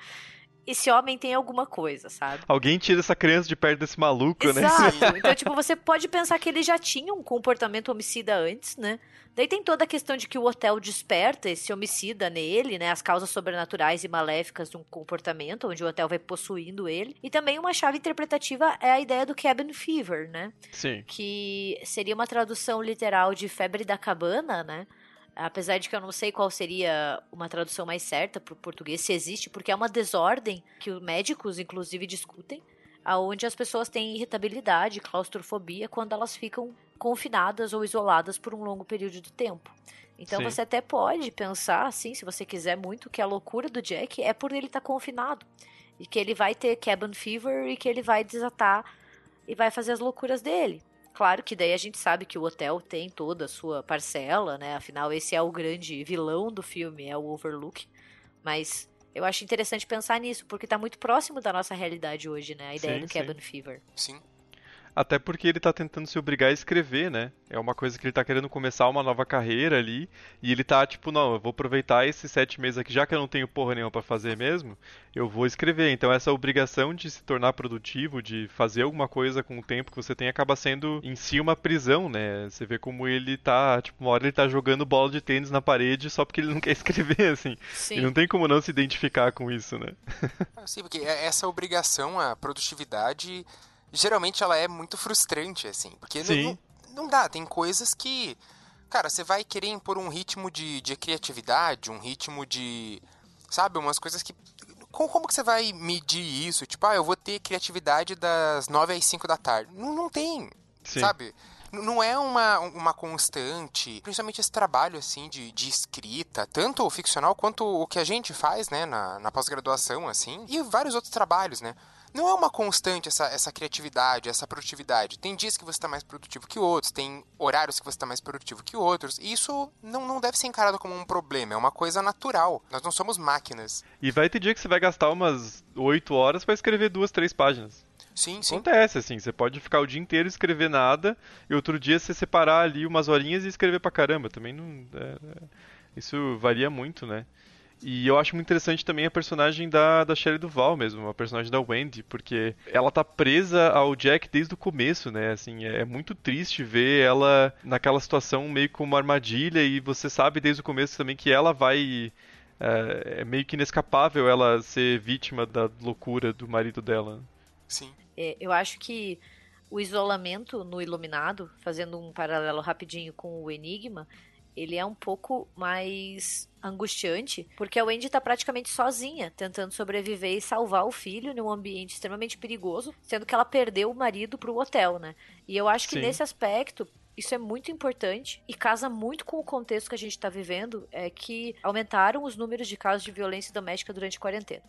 esse homem tem alguma coisa, sabe? Alguém tira essa criança de perto desse maluco, Exato. né? Exato. Então, tipo, você pode pensar que ele já tinha um comportamento homicida antes, né? Daí tem toda a questão de que o hotel desperta esse homicida nele, né? As causas sobrenaturais e maléficas de um comportamento, onde o hotel vai possuindo ele. E também uma chave interpretativa é a ideia do cabin fever, né? Sim. Que seria uma tradução literal de febre da cabana, né? Apesar de que eu não sei qual seria uma tradução mais certa para o português, se existe, porque é uma desordem que os médicos, inclusive, discutem, aonde as pessoas têm irritabilidade, claustrofobia, quando elas ficam confinadas ou isoladas por um longo período de tempo. Então Sim. você até pode pensar, assim, se você quiser muito, que a loucura do Jack é por ele estar tá confinado. E que ele vai ter cabin fever e que ele vai desatar e vai fazer as loucuras dele. Claro que daí a gente sabe que o hotel tem toda a sua parcela, né? Afinal, esse é o grande vilão do filme, é o Overlook. Mas eu acho interessante pensar nisso, porque está muito próximo da nossa realidade hoje, né? A ideia sim, do Cabin sim. Fever. Sim. Até porque ele tá tentando se obrigar a escrever, né? É uma coisa que ele tá querendo começar uma nova carreira ali. E ele tá tipo, não, eu vou aproveitar esses sete meses aqui, já que eu não tenho porra nenhuma pra fazer mesmo, eu vou escrever. Então essa obrigação de se tornar produtivo, de fazer alguma coisa com o tempo que você tem, acaba sendo em si uma prisão, né? Você vê como ele tá, tipo, uma hora ele tá jogando bola de tênis na parede só porque ele não quer escrever, assim. Sim. E não tem como não se identificar com isso, né? Sim, porque é essa obrigação, a produtividade geralmente ela é muito frustrante, assim. Porque não, não, dá, tem coisas que. Cara, você vai querer impor um ritmo de, de criatividade, um ritmo de. Sabe, umas coisas que. Como, como que você vai medir isso? Tipo, ah, eu vou ter criatividade das 9 às 5 da tarde. Não, não tem. Sim. Sabe? não é uma, uma constante, principalmente esse trabalho assim de, de escrita, tanto o ficcional quanto o que a gente faz, né, na, na pós-graduação, assim, e vários outros trabalhos, né? Não é uma constante essa, essa criatividade, essa produtividade. Tem dias que você está mais produtivo que outros, tem horários que você está mais produtivo que outros. E isso não, não deve ser encarado como um problema, é uma coisa natural. Nós não somos máquinas. E vai ter dia que você vai gastar umas 8 horas para escrever duas, três páginas. Sim, sim. Acontece, assim, você pode ficar o dia inteiro e escrever nada, e outro dia você separar ali umas horinhas e escrever pra caramba. Também não. É, é, isso varia muito, né? E eu acho muito interessante também a personagem da, da Shelley Duval mesmo, a personagem da Wendy, porque ela tá presa ao Jack desde o começo, né? Assim, é, é muito triste ver ela naquela situação meio como uma armadilha e você sabe desde o começo também que ela vai é, é, meio que inescapável ela ser vítima da loucura do marido dela. Sim. É, eu acho que o isolamento no Iluminado, fazendo um paralelo rapidinho com o Enigma, ele é um pouco mais angustiante, porque a Wendy tá praticamente sozinha, tentando sobreviver e salvar o filho num ambiente extremamente perigoso, sendo que ela perdeu o marido pro hotel, né? E eu acho que Sim. nesse aspecto, isso é muito importante e casa muito com o contexto que a gente está vivendo, é que aumentaram os números de casos de violência doméstica durante a quarentena.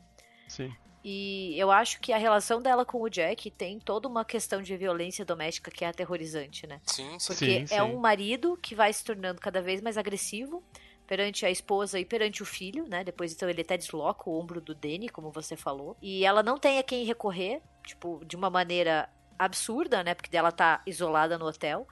Sim. E eu acho que a relação dela com o Jack tem toda uma questão de violência doméstica que é aterrorizante, né? Sim, sim. Porque sim, é sim. um marido que vai se tornando cada vez mais agressivo perante a esposa e perante o filho, né? Depois então ele até desloca o ombro do Danny, como você falou. E ela não tem a quem recorrer, tipo, de uma maneira absurda, né? Porque ela tá isolada no hotel.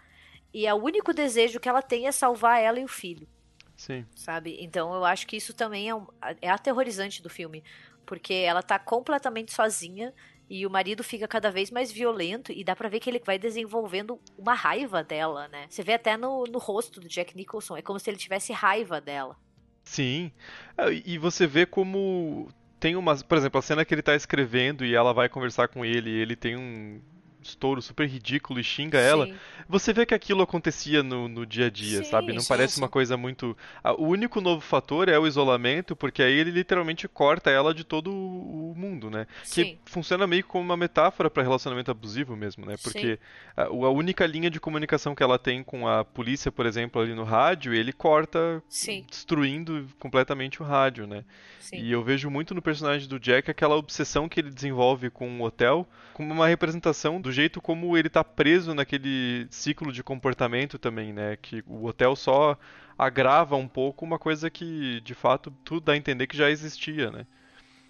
E é o único desejo que ela tem é salvar ela e o filho. Sim. Sabe? Então eu acho que isso também é, um, é aterrorizante do filme porque ela tá completamente sozinha e o marido fica cada vez mais violento e dá pra ver que ele vai desenvolvendo uma raiva dela, né? Você vê até no, no rosto do Jack Nicholson, é como se ele tivesse raiva dela. Sim, é, e você vê como tem umas, por exemplo, a cena que ele tá escrevendo e ela vai conversar com ele, e ele tem um estouro super ridículo e xinga sim. ela, você vê que aquilo acontecia no, no dia a dia, sim, sabe? Não sim, parece uma coisa muito. O único novo fator é o isolamento, porque aí ele literalmente corta ela de todo o mundo, né? Que funciona meio como uma metáfora para relacionamento abusivo mesmo, né? Porque a, a, única linha de comunicação que ela tem com a polícia, por exemplo, ali no rádio, ele corta, destruindo completamente o rádio, né? E eu vejo muito no personagem do Jack aquela obsessão que ele desenvolve com o hotel como uma representação do jeito como ele tá preso naquele ciclo de comportamento também, né? Que o hotel só agrava um pouco uma coisa que, de fato, tudo dá a entender que já existia, né?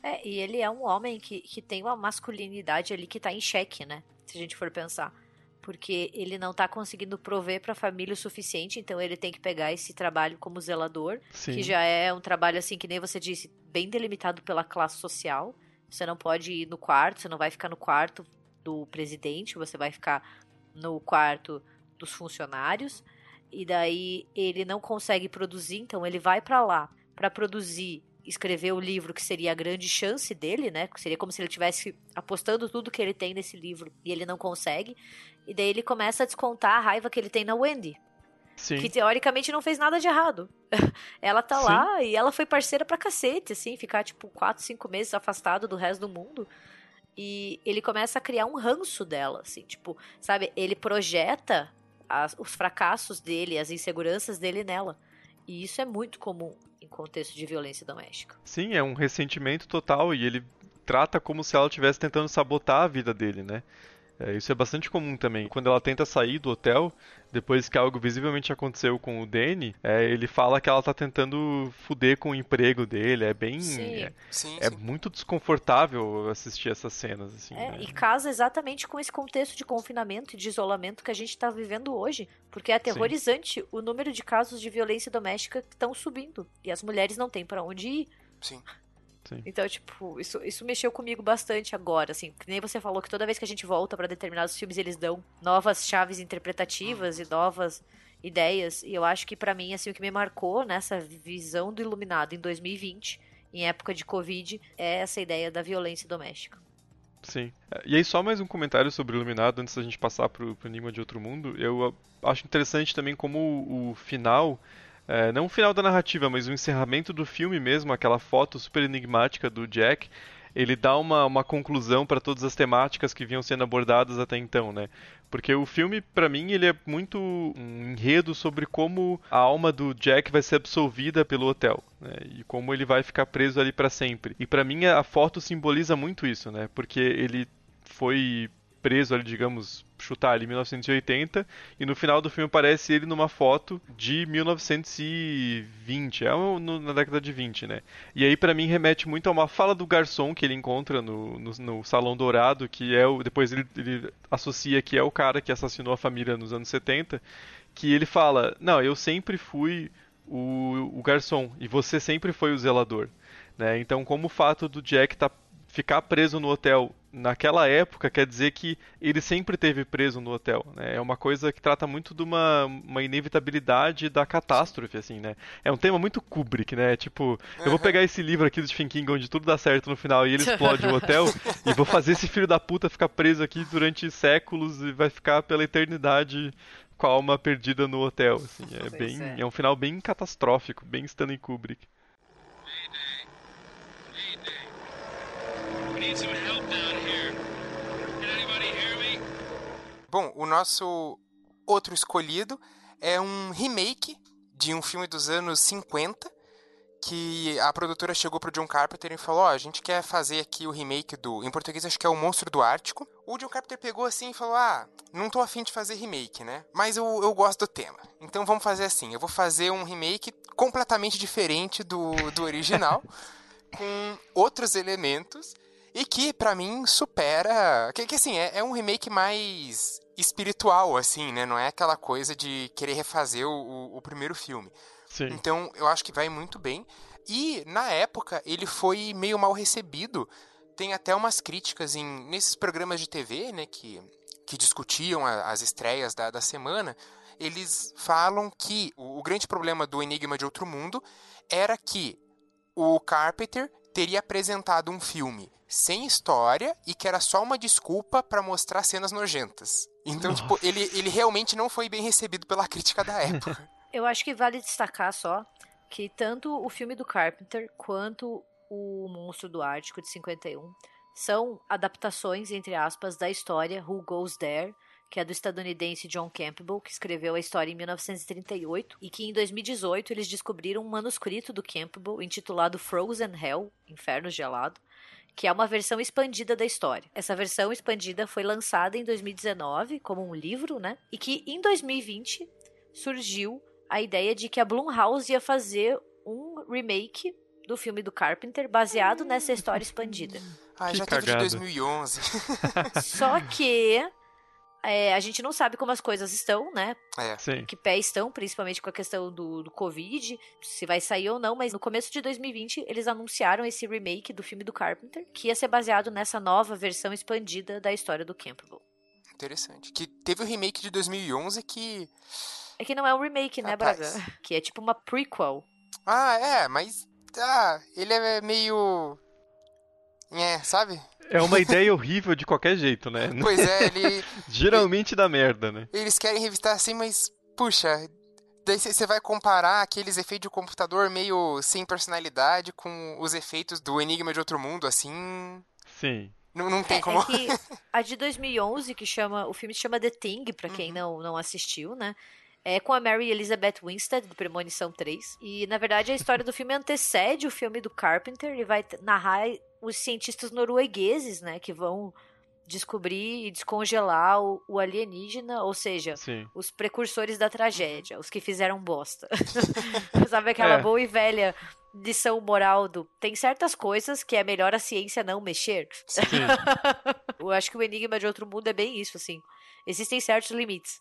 É, e ele é um homem que, que tem uma masculinidade ali que tá em xeque, né? Se a gente for pensar porque ele não está conseguindo prover para a família o suficiente, então ele tem que pegar esse trabalho como zelador, Sim. que já é um trabalho assim que nem você disse, bem delimitado pela classe social. Você não pode ir no quarto, você não vai ficar no quarto do presidente, você vai ficar no quarto dos funcionários. E daí ele não consegue produzir, então ele vai para lá para produzir escrever o livro que seria a grande chance dele, né? Seria como se ele estivesse apostando tudo que ele tem nesse livro e ele não consegue. E daí ele começa a descontar a raiva que ele tem na Wendy. Sim. Que teoricamente não fez nada de errado. ela tá Sim. lá e ela foi parceira pra cacete, assim, ficar tipo 4, 5 meses afastado do resto do mundo. E ele começa a criar um ranço dela, assim, tipo, sabe? Ele projeta as, os fracassos dele, as inseguranças dele nela. E isso é muito comum em contexto de violência doméstica. Sim, é um ressentimento total e ele trata como se ela estivesse tentando sabotar a vida dele, né? É, isso é bastante comum também. Quando ela tenta sair do hotel, depois que algo visivelmente aconteceu com o Danny, é, ele fala que ela tá tentando fuder com o emprego dele. É bem. Sim. É, Sim, é sim. muito desconfortável assistir essas cenas, assim. É, né? e casa exatamente com esse contexto de confinamento e de isolamento que a gente tá vivendo hoje. Porque é aterrorizante o número de casos de violência doméstica que estão subindo. E as mulheres não têm para onde ir. Sim. Sim. Então, tipo, isso, isso mexeu comigo bastante agora, assim. Que nem você falou que toda vez que a gente volta pra determinados filmes, eles dão novas chaves interpretativas e novas ideias. E eu acho que pra mim, assim, o que me marcou nessa visão do Iluminado em 2020, em época de Covid, é essa ideia da violência doméstica. Sim. E aí, só mais um comentário sobre o Iluminado antes da gente passar pro, pro Enigma de Outro Mundo. Eu ah, acho interessante também como o, o final, é, não o final da narrativa, mas o encerramento do filme mesmo, aquela foto super enigmática do Jack, ele dá uma, uma conclusão para todas as temáticas que vinham sendo abordadas até então, né? Porque o filme, pra mim, ele é muito um enredo sobre como a alma do Jack vai ser absolvida pelo hotel, né? E como ele vai ficar preso ali pra sempre. E pra mim a foto simboliza muito isso, né? Porque ele foi preso ali, digamos, chutar ali 1980 e no final do filme aparece ele numa foto de 1920, é na década de 20, né? E aí pra mim remete muito a uma fala do garçom que ele encontra no, no, no Salão Dourado, que é o depois ele, ele associa que é o cara que assassinou a família nos anos 70, que ele fala: "Não, eu sempre fui o, o garçom e você sempre foi o zelador", né? Então, como o fato do Jack tá ficar preso no hotel naquela época quer dizer que ele sempre teve preso no hotel, né? É uma coisa que trata muito de uma, uma inevitabilidade da catástrofe, assim, né? É um tema muito Kubrick, né? Tipo, eu vou pegar esse livro aqui do Stephen King onde tudo dá certo no final e ele explode o hotel e vou fazer esse filho da puta ficar preso aqui durante séculos e vai ficar pela eternidade com a alma perdida no hotel, assim. É Pois bem, é. é um final bem catastrófico, bem Stanley Kubrick. We need some Bom, o nosso outro escolhido é um remake de um filme dos anos 50 que a produtora chegou pro John Carpenter e falou: Ó, a gente quer fazer aqui o remake do. Em português acho que é O Monstro do Ártico. O John Carpenter pegou assim e falou: Ah, não tô afim de fazer remake, né? Mas eu, eu gosto do tema. Então vamos fazer assim: eu vou fazer um remake completamente diferente do, do original, com outros elementos e que pra mim supera que, que assim é, é um remake mais espiritual assim né? Não é aquela coisa de querer refazer o, o- primeiro filme. Sim. então eu acho que vai muito bem. E na época ele foi meio mal recebido. Tem até umas críticas em nesses programas de TV né que que discutiam a- as estreias da, da semana. Eles falam que o grande problema do Enigma de Outro Mundo era que o Carpenter teria apresentado um filme sem história e que era só uma desculpa pra mostrar cenas nojentas. Então, tipo, ele, ele realmente não foi bem recebido pela crítica da época. Eu acho que vale destacar só que tanto o filme do Carpenter quanto o Monstro do Ártico de 51 são adaptações, entre aspas, da história Who Goes There, que é do estadunidense John Campbell, que escreveu a história em 1938 e que em 2018 eles descobriram um manuscrito do Campbell intitulado Frozen Hell, Inferno Gelado, que é uma versão expandida da história. Essa versão expandida foi lançada em 2019 como um livro, né? E que em 2020 surgiu a ideia de que a Blumhouse ia fazer um remake do filme do Carpenter baseado nessa história expandida. Ah, Que já teve de cagada. 2011. Só que é, a gente não sabe como as coisas estão, né? É. Sim. Que pé estão, principalmente com a questão do, do Covid, se vai sair ou não, mas no começo de 2020 eles anunciaram esse remake do filme do Carpenter, que ia ser baseado nessa nova versão expandida da história do Campbell. Interessante. Que teve o remake de 2011 que. É que não é um remake, né, Rapaz. Braga? Que é tipo uma prequel. Ah, é, mas. Ah, ele é meio. É, sabe? É uma ideia horrível de qualquer jeito, né? Pois é, ele. Geralmente dá merda, né? Eles querem revistar assim, mas. Puxa. Daí você vai comparar aqueles efeitos de computador meio sem personalidade com os efeitos do Enigma de Outro Mundo, assim. Sim. Não, não tem É, como. é que a de 2011, que chama. O filme se chama The Thing, pra Uhum. quem não, não assistiu, né? É com a Mary Elizabeth Winstead, do Premonição 3. E, na verdade, a história do filme antecede o filme do Carpenter. Ele vai narrar os cientistas noruegueses, né? Que vão descobrir e descongelar o, o alienígena, ou seja, Sim. os precursores da tragédia, os que fizeram bosta. Sabe aquela É. boa e velha lição moral do tem certas coisas que é melhor a ciência não mexer. Eu acho que o Enigma de Outro Mundo é bem isso, assim. Existem certos limites.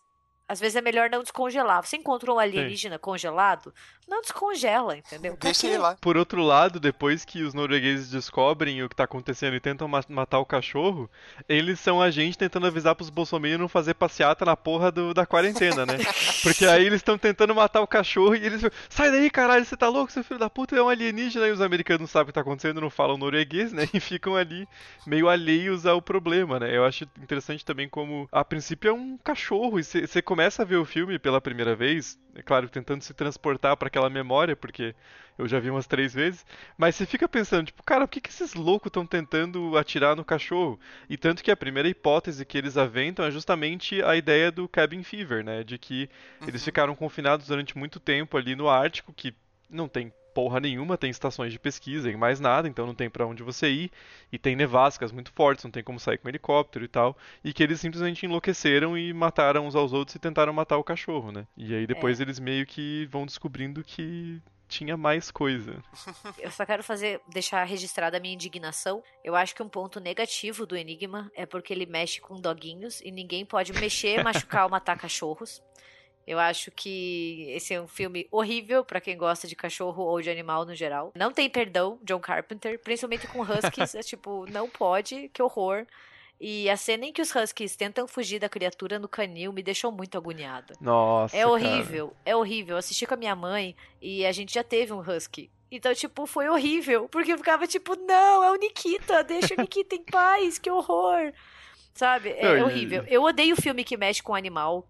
Às vezes é melhor não descongelar. Você encontra um alienígena congelado, não descongela, entendeu? Deixa ele lá. Por outro lado, depois que os noruegueses descobrem o que tá acontecendo e tentam ma- matar o cachorro, eles são a gente tentando avisar pros bolsominions não fazer passeata na porra do- da quarentena, né? Porque aí eles estão tentando matar o cachorro e eles sai daí, caralho, você tá louco, seu filho da puta, é um alienígena. E os americanos não sabem o que tá acontecendo, não falam norueguês, né? E ficam ali meio alheios ao problema, né? Eu acho interessante também como, a princípio, é um cachorro. E você começa a ver o filme pela primeira vez, é claro, tentando se transportar pra aquela memória, porque eu já vi umas três vezes, mas você fica pensando, tipo, cara, por que, que esses loucos estão tentando atirar no cachorro? E tanto que a primeira hipótese que eles aventam é justamente a ideia do cabin fever, né? De que eles ficaram confinados durante muito tempo ali no Ártico, que não tem porra nenhuma, tem estações de pesquisa e mais nada, então não tem pra onde você ir, e tem nevascas muito fortes, não tem como sair com helicóptero e tal, e que eles simplesmente enlouqueceram e mataram uns aos outros e tentaram matar o cachorro, né? E aí depois eles meio que vão descobrindo que tinha mais coisa. Eu só quero fazer, deixar registrada a minha indignação. Eu acho que um ponto negativo do Enigma é porque ele mexe com doguinhos e ninguém pode mexer, machucar ou matar cachorros. Eu acho que esse é um filme horrível pra quem gosta de cachorro ou de animal no geral. Não tem perdão, John Carpenter, principalmente com huskies, é tipo, não pode, que horror. E a cena em que os huskies tentam fugir da criatura no canil me deixou muito agoniada. Nossa, É cara. horrível, é horrível. Eu assisti com a minha mãe e a gente já teve um husky. Então, tipo, foi horrível. Porque eu ficava tipo, não, é o Nikita, deixa o Nikita em paz, que horror. Sabe? É e- horrível. Eu odeio filme que mexe com animal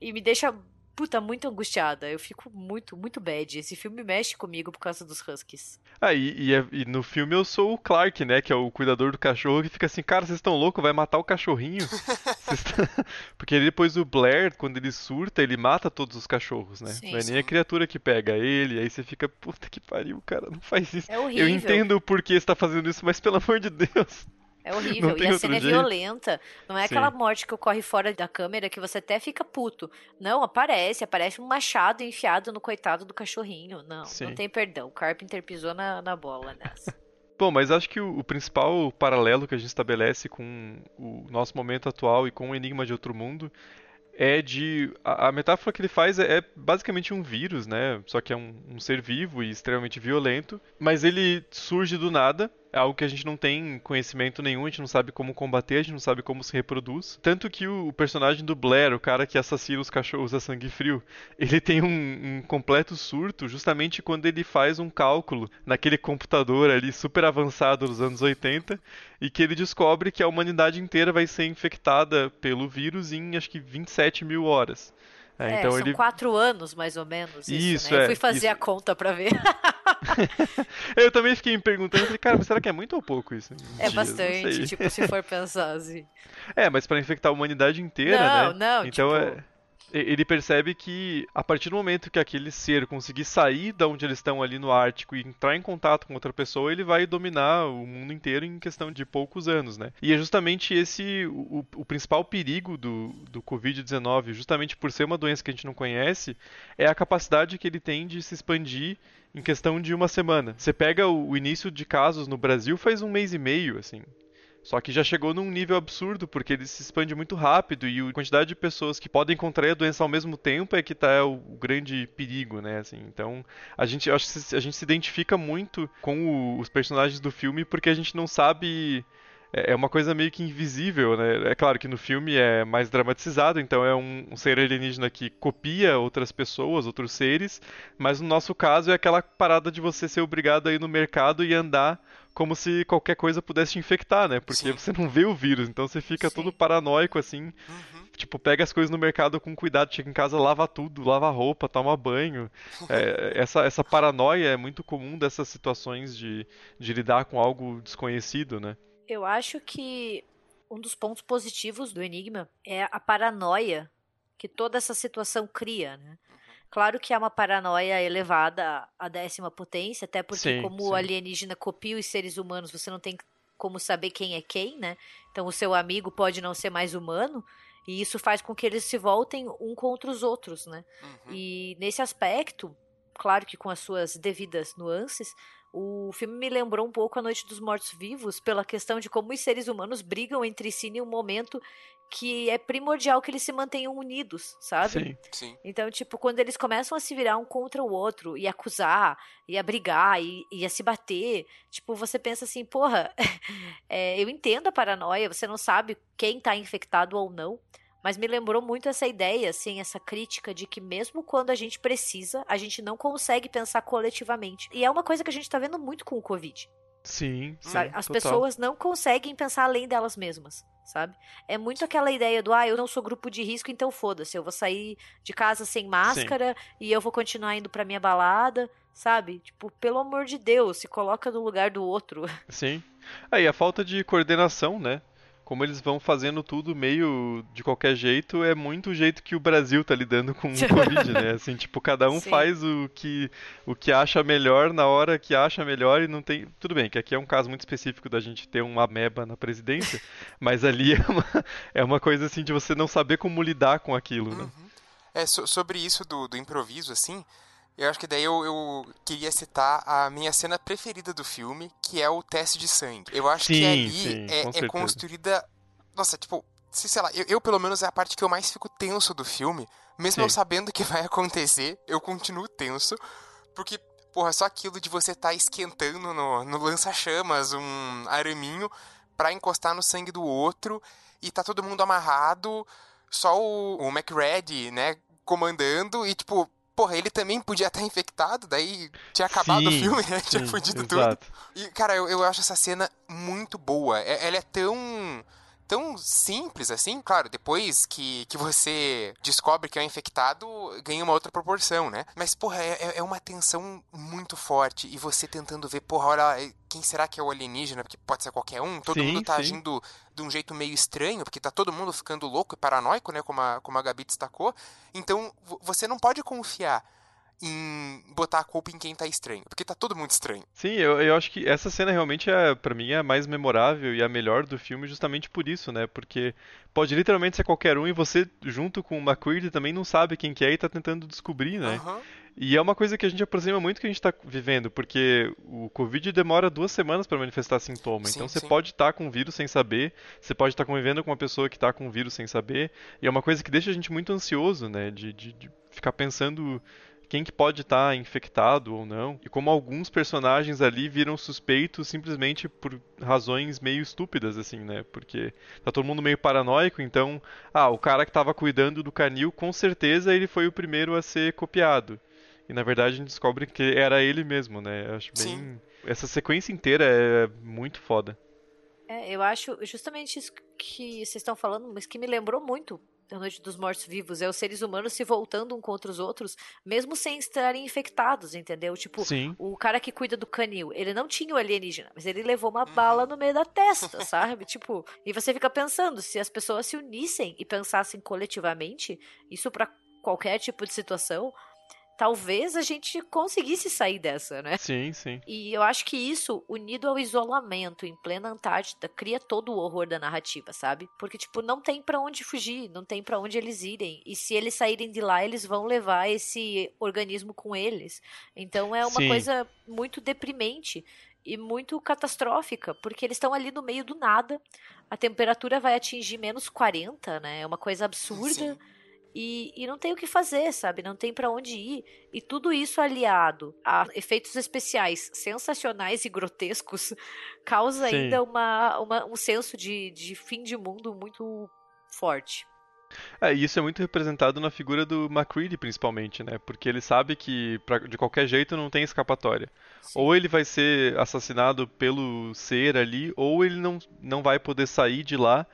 e me deixa, puta, muito angustiada. Eu fico muito, muito bad. Esse filme mexe comigo por causa dos huskies. Ah, e, e é- e no filme eu sou o Clark, né? Que é o cuidador do cachorro, que fica assim, cara, vocês estão loucos, vai matar o cachorrinho. Porque depois o Blair, quando ele surta, ele mata todos os cachorros, né? Sim, não é sim. nem a criatura que pega ele, aí você fica, puta que pariu, cara, não faz isso. É horrível. Eu entendo por que você tá fazendo isso, mas pelo amor de Deus. É horrível. E a cena é jeito. violenta. Não é Sim. aquela morte que ocorre fora da câmera que você até fica puto. Não, aparece. Aparece um machado enfiado no coitado do cachorrinho. Não, Sim. não tem perdão. O Carpenter pisou na, na bola nessa. Bom, mas acho que o, o principal paralelo que a gente estabelece com o nosso momento atual e com o Enigma de Outro Mundo é de. A, a metáfora que ele faz é, é basicamente um vírus, né? Só que é um, um ser vivo e extremamente violento. Mas ele surge do nada. É algo que a gente não tem conhecimento nenhum, a gente não sabe como combater, a gente não sabe como se reproduz. Tanto que o, o personagem do Blair, o cara que assassina os cachorros a sangue frio, ele tem um, um completo surto justamente quando ele faz um cálculo naquele computador ali super avançado dos anos 80 e que ele descobre que a humanidade inteira vai ser infectada pelo vírus em acho que 27 mil horas. É, É, então são ele quatro anos, mais ou menos. Isso, Isso, né? Eu é, fui fazer isso. a conta pra ver. Eu também fiquei me perguntando, falei, cara, mas será que é muito ou pouco isso? É dias? Bastante, tipo, se for pensar assim. É, mas pra infectar a humanidade inteira, Não, né? não, Então tipo- é. Ele percebe que a partir do momento que aquele ser conseguir sair da onde eles estão ali no Ártico e entrar em contato com outra pessoa, ele vai dominar o mundo inteiro em questão de poucos anos, né? E é justamente esse o, o principal perigo do, do Covid-19, justamente por ser uma doença que a gente não conhece, é a capacidade que ele tem de se expandir em questão de uma semana. Você pega o, o início de casos no Brasil faz um mês e meio, assim. Só que já chegou num nível absurdo, porque ele se expande muito rápido e a quantidade de pessoas que podem contrair a doença ao mesmo tempo é que tá o, o grande perigo, né? Assim, então, a gente, acho que a gente se identifica muito com o- os personagens do filme porque a gente não sabe. É é uma coisa meio que invisível, né? É claro que no filme é mais dramatizado, então é um, um ser alienígena que copia outras pessoas, outros seres, mas no nosso caso é aquela parada de você ser obrigado a ir no mercado e andar como se qualquer coisa pudesse te infectar, né? Porque Sim. você não vê o vírus, então você fica Sim. todo paranoico assim. Uhum. Tipo, pega as coisas no mercado com cuidado, chega em casa, lava tudo, lava roupa, toma banho. É, essa, essa paranoia é muito comum dessas situações de, de lidar com algo desconhecido, né? Eu acho que um dos pontos positivos do Enigma é a paranoia que toda essa situação cria, né? Claro que é uma paranoia elevada à décima potência, até porque Sim, como sim. o alienígena copia os seres humanos, você não tem como saber quem é quem, né? Então o seu amigo pode não ser mais humano, e isso faz com que eles se voltem um contra os outros, né? Uhum. E nesse aspecto, claro que com as suas devidas nuances, o filme me lembrou um pouco A Noite dos Mortos Vivos, pela questão de como os seres humanos brigam entre si em um momento que é primordial que eles se mantenham unidos, sabe? Sim. Sim. Então, tipo, quando eles começam a se virar um contra o outro e acusar, e a brigar, e, e a se bater, tipo, você pensa assim, porra, é, eu entendo a paranoia, você não sabe quem tá infectado ou não, mas me lembrou muito essa ideia, assim, essa crítica de que mesmo quando a gente precisa, a gente não consegue pensar coletivamente. E é uma coisa que a gente tá vendo muito com o Covid. Sim, sim, As total. pessoas não conseguem pensar além delas mesmas, sabe? É muito aquela ideia do, ah, eu não sou grupo de risco, então foda-se, eu vou sair de casa sem máscara e eu vou continuar indo pra minha balada, sabe? Tipo, pelo amor de Deus, se coloca no lugar do outro. Sim. Aí a falta de coordenação, né? Como eles vão fazendo tudo meio de qualquer jeito, é muito o jeito que o Brasil tá lidando com o Covid, né? Assim, tipo, cada um Sim. faz o que, o que acha melhor na hora que acha melhor e não tem. Tudo bem, que aqui é um caso muito específico da gente ter uma ameba na presidência, mas ali é uma, é uma coisa assim de você não saber como lidar com aquilo, né? Uhum. É, so- sobre isso do, do improviso, assim, eu acho que daí eu, eu queria citar a minha cena preferida do filme, que é o teste de sangue. Eu acho que Sim, ali sim, é, é construída. Nossa, tipo, se- sei lá, eu, eu, pelo menos é a parte que eu mais fico tenso do filme. Mesmo eu Sim. sabendo o que vai acontecer, eu continuo tenso. Porque, porra, só aquilo de você estar esquentando no, no lança-chamas um araminho pra encostar no sangue do outro e tá todo mundo amarrado, só o, o McReady, né, comandando e tipo, porra, ele também podia estar infectado, daí tinha acabado o Sim, filme, né, tinha sim, fudido tudo. E, cara, eu, eu acho essa cena muito boa. É- Ela é tão. Tão simples assim, claro, depois que, que você descobre que é um infectado, ganha uma outra proporção, né? Mas, porra, é, é- é uma tensão muito forte. E você tentando ver, porra, olha, quem será que é o alienígena? Porque pode ser qualquer um. Todo Sim, mundo tá sim. agindo de um jeito meio estranho, porque tá todo mundo ficando louco e paranoico, né? Como a, como a Gabi destacou. Então, vo- você não pode confiar em botar a culpa em quem tá estranho, porque tá todo mundo estranho. Sim, eu, eu acho que essa cena realmente é, para mim, é a mais memorável e a melhor do filme justamente por isso, né? Porque pode literalmente ser qualquer um e você, junto com o McCready, também não sabe quem que é e tá tentando descobrir, né? Aham. E é uma coisa que a gente aproxima muito que a gente tá vivendo, porque o Covid demora duas semanas para manifestar sintoma. Sim, então você sim. pode estar com o vírus sem saber, você pode estar convivendo com uma pessoa que tá com o vírus sem saber, e é uma coisa que deixa a gente muito ansioso, né? De, de, de ficar pensando quem que pode estar infectado ou não. E como alguns personagens ali viram suspeitos simplesmente por razões meio estúpidas, assim, né? Porque tá todo mundo meio paranoico, então, ah, o cara que tava cuidando do canil, com certeza ele foi o primeiro a ser copiado. E na verdade a gente descobre que era ele mesmo, né? Eu acho bem. Sim. Essa sequência inteira é muito foda. É, eu acho justamente isso que vocês estão falando, mas que me lembrou muito da Noite dos Mortos Vivos. É os seres humanos se voltando um contra os outros, mesmo sem estarem infectados, entendeu? Tipo, Sim. o cara que cuida do canil, ele não tinha o alienígena, mas ele levou uma bala no meio da testa, sabe? Tipo, e você fica pensando, se as pessoas se unissem e pensassem coletivamente, isso pra qualquer tipo de situação, talvez a gente conseguisse sair dessa, né? Sim, sim. E eu acho que isso, unido ao isolamento em plena Antártida, cria todo o horror da narrativa, sabe? Porque, tipo, não tem pra onde fugir, não tem pra onde eles irem. E se eles saírem de lá, eles vão levar esse organismo com eles. Então é uma Sim. coisa muito deprimente e muito catastrófica, porque eles estão ali no meio do nada. A temperatura vai atingir menos 40, né? É uma coisa absurda. Sim. E, e não tem o que fazer, sabe? Não tem pra onde ir. E tudo isso aliado a efeitos especiais sensacionais e grotescos causa Sim. ainda uma, uma- um senso de, de fim de mundo muito forte. É, e isso é muito representado na figura do McCready, principalmente, né? Porque ele sabe que pra- de qualquer jeito não tem escapatória. Sim. Ou ele vai ser assassinado pelo ser ali, ou ele não, não vai poder sair de lá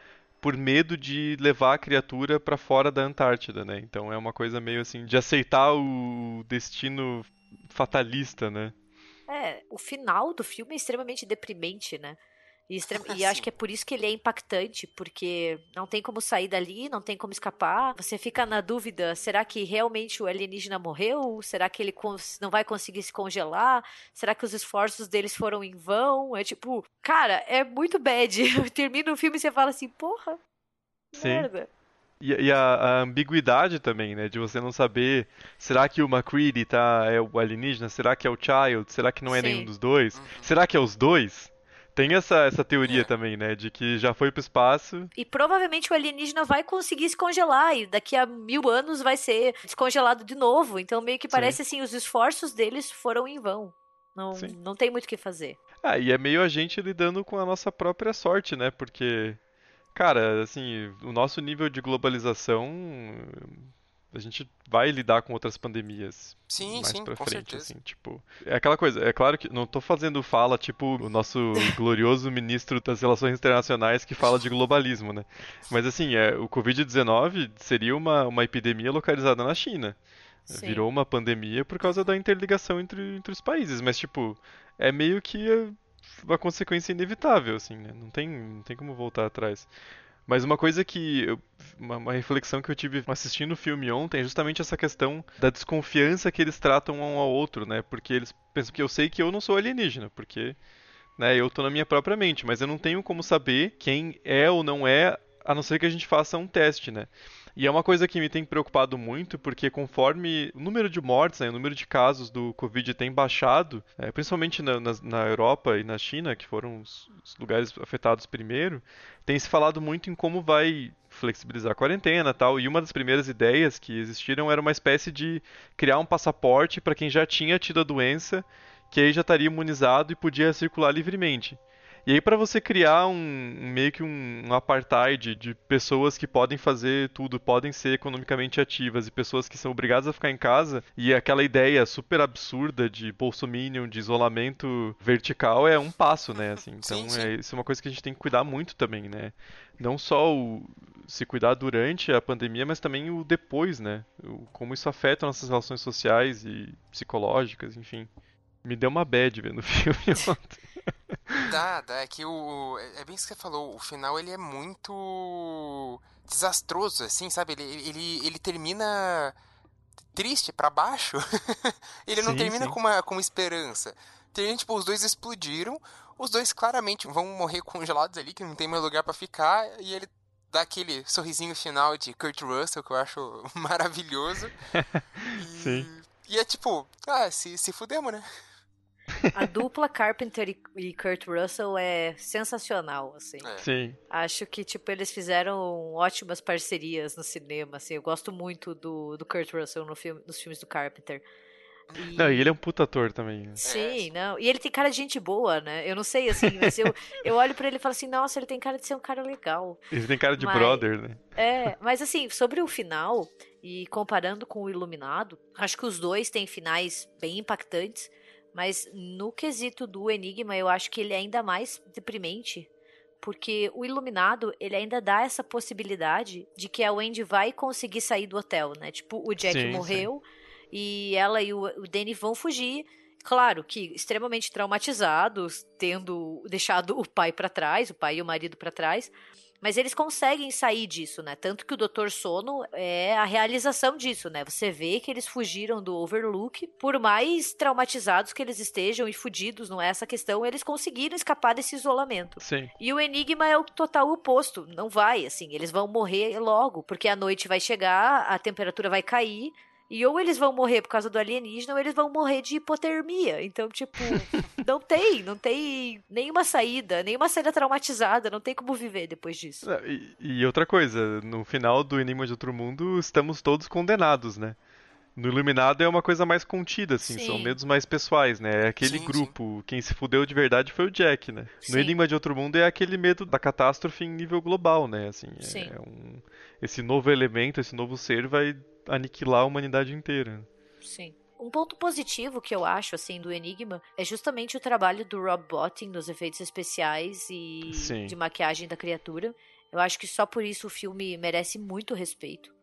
por medo de levar a criatura pra fora da Antártida, né? Então é uma coisa meio assim de aceitar o destino fatalista, né? É, o final do filme é extremamente deprimente, né? E, extrem- e acho que é por isso que ele é impactante, porque não tem como sair dali, não tem como escapar. Você fica na dúvida: será que realmente o alienígena morreu? Será que ele cons- não vai conseguir se congelar? Será que os esforços deles foram em vão? É tipo, cara, é muito bad. Termina o filme e você fala assim: porra, Sim. merda. E, e a, a ambiguidade também, né? De você não saber, será que o McCready tá, é o alienígena? Será que é o Child? Será que não é Sim. nenhum dos dois? Uhum. Será que é os dois? Tem essa, essa teoria também, né? De que já foi pro espaço. E provavelmente o alienígena vai conseguir se congelar e daqui a mil anos vai ser descongelado de novo. Então meio que parece assim, os esforços deles foram em vão. Não, Sim. não tem muito o que fazer. Ah, e é meio a gente lidando com a nossa própria sorte, né? Porque, cara, assim, o nosso nível de globalização, a gente vai lidar com outras pandemias Sim, mais sim, pra frente, certeza. assim, tipo, é aquela coisa, é claro que não tô fazendo fala tipo o nosso glorioso ministro das relações internacionais que fala de globalismo, né? Mas assim, é, o Covid-19 seria uma, uma epidemia localizada na China. Sim. Virou uma pandemia por causa da interligação entre, entre os países, mas tipo, é meio que uma consequência inevitável, assim, né? Não tem, não tem como voltar atrás. Mas uma coisa que. eu- uma, uma reflexão que eu tive assistindo o filme ontem é justamente essa questão da desconfiança que eles tratam um ao outro, né? Porque eles pensam que eu sei que eu não sou alienígena, porque né, eu tô na minha própria mente, mas eu não tenho como saber quem é ou não é, a não ser que a gente faça um teste, né? E é uma coisa que me tem preocupado muito, porque conforme o número de mortes, né, o número de casos do Covid tem baixado, é, principalmente na, na- na Europa e na China, que foram os, os lugares afetados primeiro, tem se falado muito em como vai flexibilizar a quarentena tal. E uma das primeiras ideias que existiram era uma espécie de criar um passaporte para quem já tinha tido a doença, que aí já estaria imunizado e podia circular livremente. E aí para você criar um meio que um, um apartheid de pessoas que podem fazer tudo, podem ser economicamente ativas e pessoas que são obrigadas a ficar em casa, e aquela ideia super absurda de bolsominion, de isolamento vertical é um passo, né, assim. Então Sim, sim. é isso é uma coisa que a gente tem que cuidar muito também, né? Não só o se cuidar durante a pandemia, mas também o depois, né? O, como isso afeta nossas relações sociais e psicológicas, enfim. Me deu uma bad vendo o filme ontem. Dá, dá. É que o. É é bem isso que você falou. O final ele é muito desastroso, assim, sabe? Ele, ele, ele termina triste pra baixo. ele não Sim, termina sim. com uma, com esperança. Termina, tipo, os dois explodiram. Os dois claramente vão morrer congelados ali, que não tem mais lugar pra ficar. E ele dá aquele sorrisinho final de Kurt Russell, que eu acho maravilhoso. E, Sim. e é tipo, ah, se, se fudemos, né? A dupla Carpenter e- Kurt Russell é sensacional, assim. É. Sim. Acho que, tipo, eles fizeram ótimas parcerias no cinema, assim. Eu gosto muito do, do Kurt Russell no filme, nos filmes do Carpenter. E- Não, e ele é um puta ator também. né? Sim, não. E ele tem cara de gente boa, né? Eu não sei, assim, mas eu, eu olho pra ele e falo assim, nossa, ele tem cara de ser um cara legal. Ele tem cara de Mas- brother, né? É, mas assim, sobre o final, e comparando com o Iluminado, acho que os dois têm finais bem impactantes, mas no quesito do Enigma, eu acho que ele é ainda mais deprimente, porque o Iluminado, ele ainda dá essa possibilidade de que a Wendy vai conseguir sair do hotel, né? Tipo, o Jack Sim, sim. morreu e ela e o, o Danny vão fugir. Claro que extremamente traumatizados, tendo deixado o pai pra trás, o pai e o marido pra trás, mas eles conseguem sair disso, né? Tanto que o Dr. Sono é a realização disso, né? Você vê que eles fugiram do Overlook, por mais traumatizados que eles estejam e fudidos, não é essa questão, eles conseguiram escapar desse isolamento. Sim. E o Enigma é o total oposto, não vai, assim, eles vão morrer logo, porque a noite vai chegar, a temperatura vai cair, e ou eles vão morrer por causa do alienígena, ou eles vão morrer de hipotermia. Então, tipo, não tem, não tem nenhuma saída, nenhuma saída traumatizada, não tem como viver depois disso. Não, E, e outra coisa, no final do Enigma de Outro Mundo, estamos todos condenados, né? No Iluminado é uma coisa mais contida, assim, são Sim. medos mais pessoais, né? É aquele Sim, grupo, quem se fudeu de verdade foi o Jack, né? No Sim. Enigma de Outro Mundo é aquele medo da catástrofe em nível global, né? Assim, é Sim. um... esse novo elemento, esse novo ser vai aniquilar a humanidade inteira. Sim. Um ponto positivo que eu acho, assim, do Enigma é justamente o trabalho do Rob Bottin nos efeitos especiais e Sim. de maquiagem da criatura. Eu acho que só por isso o filme merece muito respeito.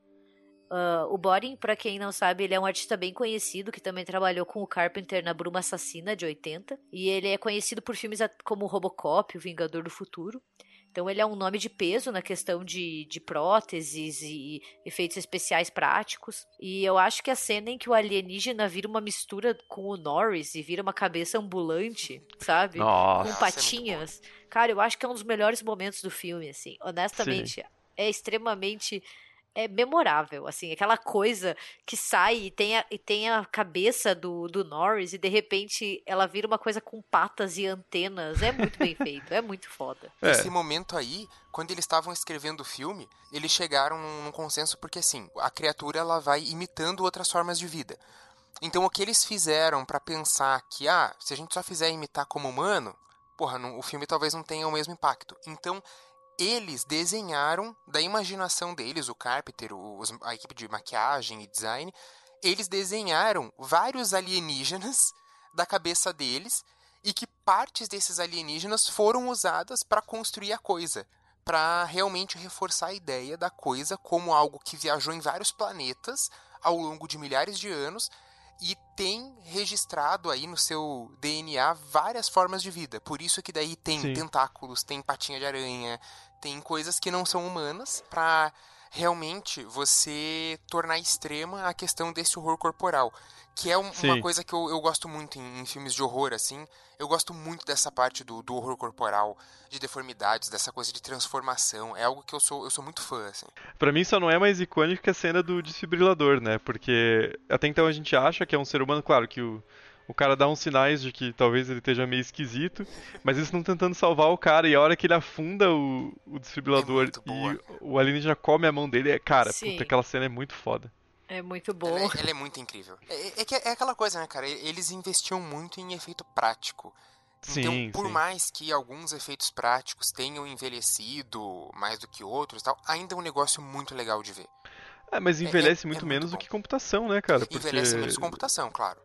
Uh, o Boring, pra quem não sabe, ele é um artista bem conhecido que também trabalhou com o Carpenter na Bruma Assassina de 80. E ele é conhecido por filmes como Robocop, O Vingador do Futuro. Então ele é um nome de peso na questão de, de próteses e efeitos especiais práticos. E eu acho que a cena em que o alienígena vira uma mistura com o Norris e vira uma cabeça ambulante, sabe? Nossa. Com patinhas. Cara, eu acho que é um dos melhores momentos do filme, assim. Honestamente, Sim. é extremamente é memorável, assim, aquela coisa que sai e tem a, e tem a cabeça do, do Norris e de repente ela vira uma coisa com patas e antenas. É muito bem feito, é muito foda. É. Esse momento aí, quando eles estavam escrevendo o filme, eles chegaram num, num consenso porque assim, a criatura ela vai imitando outras formas de vida. Então o que eles fizeram pra pensar que, ah, se a gente só fizer imitar como humano, porra, não- o filme talvez não tenha o mesmo impacto. Então eles desenharam da imaginação deles, o Carpenter, os- a equipe de maquiagem e design, eles desenharam vários alienígenas da cabeça deles e que partes desses alienígenas foram usadas para construir a coisa, para realmente reforçar a ideia da coisa como algo que viajou em vários planetas ao longo de milhares de anos e tem registrado aí no seu DNA várias formas de vida. Por isso que daí tem Sim. tentáculos, tem patinha de aranha, tem coisas que não são humanas para realmente você tornar extrema a questão desse horror corporal. Que é um- uma coisa que eu, eu gosto muito em, em filmes de horror, assim. Eu gosto muito dessa parte do, do horror corporal, de deformidades, dessa coisa de transformação. É algo que eu sou, eu sou muito fã, assim. Pra mim só não é mais icônico que a cena do desfibrilador, né? Porque até então a gente acha que é um ser humano, claro que o, o cara dá uns sinais de que talvez ele esteja meio esquisito, mas eles estão tentando salvar o cara e a hora que ele afunda o, o desfibrilador muito boa, e o alienígena come a mão dele, é, cara, Sim. puta, aquela cena é muito foda. É muito bom. Ela, é- ela é muito incrível. É, é que é aquela coisa, né, cara? Eles investiam muito em efeito prático. Então, Sim, por sim. mais que alguns efeitos práticos tenham envelhecido mais do que outros e tal, ainda é um negócio muito legal de ver. É, mas é- envelhece é muito muito menos do bom. que computação, né, cara? Porque Envelhece menos computação, claro.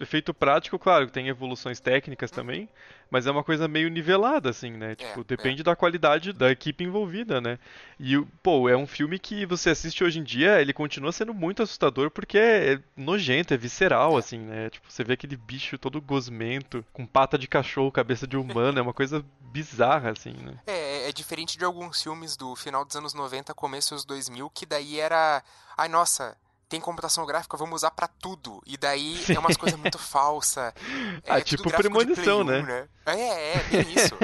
Efeito prático, claro, tem evoluções técnicas também, mas é uma coisa meio nivelada, assim, né? Tipo, é. depende da qualidade da equipe envolvida, né? E, o- pô, é um filme que você assiste hoje em dia, ele continua sendo muito assustador porque é nojento, é visceral, assim, né? Tipo, você vê aquele bicho todo gosmento, com pata de cachorro, cabeça de humano, é uma coisa bizarra, assim, né? É, é diferente de alguns filmes do final dos anos 90, começo dos 2000, que daí era. Ai, nossa, tem computação gráfica, vamos usar pra tudo. E daí é umas coisas muito falsas. É Ah, tipo Premonição, Play 1, né? É, é, bem isso.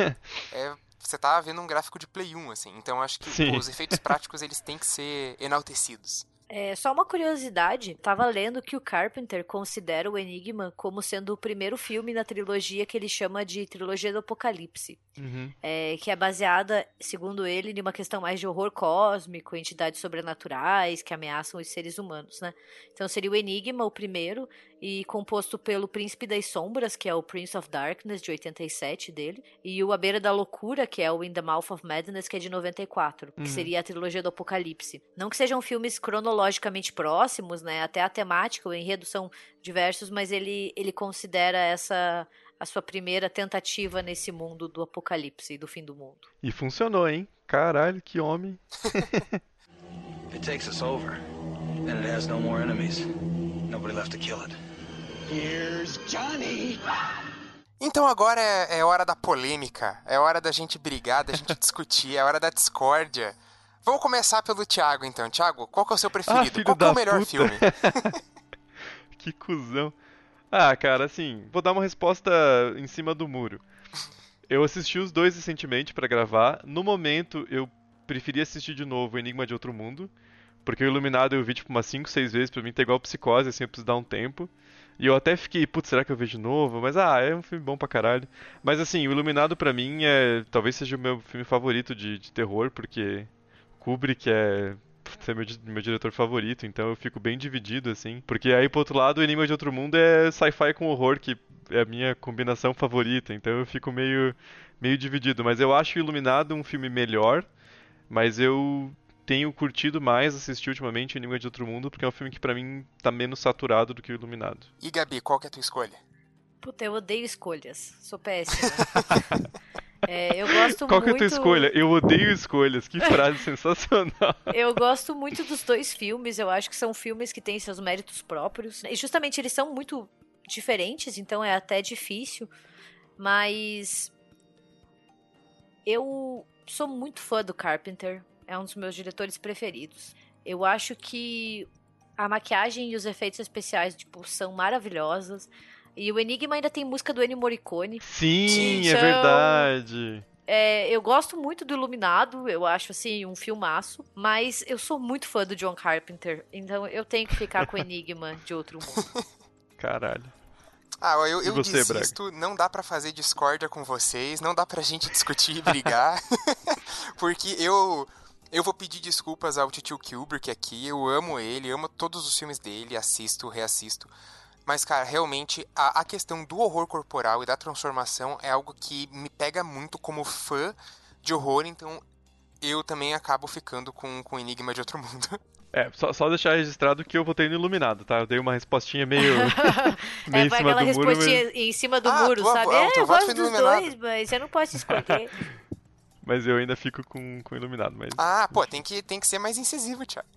É, você tá vendo um gráfico de Play 1, assim. Então acho que Sim. pô, os efeitos práticos eles têm que ser enaltecidos. É, só uma curiosidade, tava lendo que o Carpenter considera o Enigma como sendo o primeiro filme na trilogia que ele chama de trilogia do Apocalipse, Uhum. é, que é baseada, segundo ele, em uma questão mais de horror cósmico, entidades sobrenaturais que ameaçam os seres humanos, né? Então seria o Enigma o primeiro e composto pelo Príncipe das Sombras, que é o Prince of Darkness de 87 dele, e o A Beira da Loucura, que é o In the Mouth of Madness, que é de 94, Uhum. que seria a trilogia do Apocalipse. Não que sejam filmes cronologicamente próximos, né? Até a temática, o enredo são diversos, mas ele, ele considera essa a sua primeira tentativa nesse mundo do apocalipse e do fim do mundo. E funcionou, hein? Caralho, que homem. It takes us over, then it has no more enemies. Nobody left to kill it. Here's Johnny. Então agora é, é hora da polêmica, é hora da gente brigar, da gente discutir, é hora da discórdia. Vamos começar pelo Thiago, então. Thiago, qual que é o seu preferido? Ah, filho qual que é o melhor puta. filme? Que cuzão. Ah, cara, assim, vou dar uma resposta em cima do muro. Eu assisti os dois recentemente pra gravar. No momento, eu preferi assistir de novo Enigma de Outro Mundo, porque o Iluminado eu vi tipo umas 5, 6 vezes, pra mim tá igual Psicose, assim, eu preciso dar um tempo. E eu até fiquei, putz, será que eu vejo de novo? Mas ah, é um filme bom pra caralho. Mas assim, o Iluminado pra mim é talvez seja o meu filme favorito de, de terror, porque Kubrick é putz, é meu, meu diretor favorito, então eu fico bem dividido, assim. Porque aí, pro outro lado, o Enigma de Outro Mundo é sci-fi com horror, que é a minha combinação favorita, então eu fico meio, meio dividido. Mas eu acho o Iluminado um filme melhor, mas eu tenho curtido mais assistir ultimamente Enigma de Outro Mundo, porque é um filme que pra mim tá menos saturado do que o Iluminado. E Gabi, qual que é a tua escolha? Puta, eu odeio escolhas. Sou péssima. É, eu gosto Qual muito. que é a tua escolha? Eu odeio escolhas. Que frase sensacional. Eu gosto muito dos dois filmes. Eu acho que são filmes que têm seus méritos próprios. E justamente eles são muito diferentes, então é até difícil. Mas eu sou muito fã do Carpenter. É um dos meus diretores preferidos. Eu acho que a maquiagem e os efeitos especiais tipo, são maravilhosos. E o Enigma ainda tem música do Ennio Morricone. Sim, é são- verdade. É, eu gosto muito do Iluminado, eu acho assim um filmaço, mas eu sou muito fã do John Carpenter, então eu tenho que ficar com Enigma de outro mundo. Caralho. Ah, eu, eu você, desisto, não dá pra fazer discórdia com vocês, não dá pra gente discutir e brigar, porque eu eu vou pedir desculpas ao Titio Kubrick aqui, eu amo ele, amo todos os filmes dele, assisto, reassisto, mas cara, realmente a, a questão do horror corporal e da transformação é algo que me pega muito como fã de horror, então eu também acabo ficando com, com Enigma de Outro Mundo. É, só, só deixar registrado que eu votei no Iluminado, tá? Eu dei uma respostinha meio, é, meio em vai cima aquela do muro, respostinha mas, em cima do Ah, muro, tua- sabe? ah, É, eu gosto dos Iluminado. dois, mas eu não posso escolher. mas eu ainda fico com, com Iluminado. Mas Ah, pô, tem que, tem que ser mais incisivo, Thiago.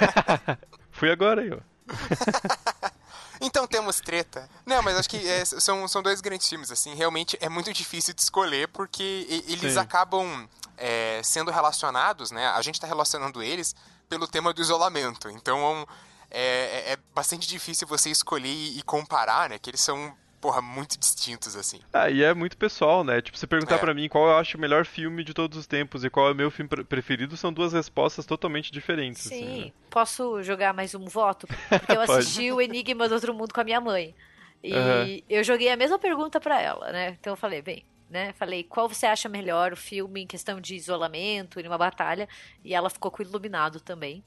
fui agora aí, ó. Então temos treta. Não, mas acho que é, são, são dois grandes filmes, assim. Realmente é muito difícil de escolher porque eles Sim. acabam é, sendo relacionados, né? A gente tá relacionando eles pelo tema do isolamento. Então é, é- é bastante difícil você escolher e, e comparar, né? Que eles são, porra, muito distintos, assim. Ah, e é muito pessoal, né? Tipo, você perguntar É. pra mim qual eu acho o melhor filme de todos os tempos e qual é o meu filme pre- preferido, são duas respostas totalmente diferentes. assim, né? Sim, posso jogar mais um voto? Porque eu assisti o Enigma do Outro Mundo com a minha mãe. E Aham. eu joguei a mesma pergunta pra ela, né? Então eu falei, bem, né? Falei, qual você acha melhor o filme em questão de isolamento e numa batalha? E ela ficou com o Iluminado também.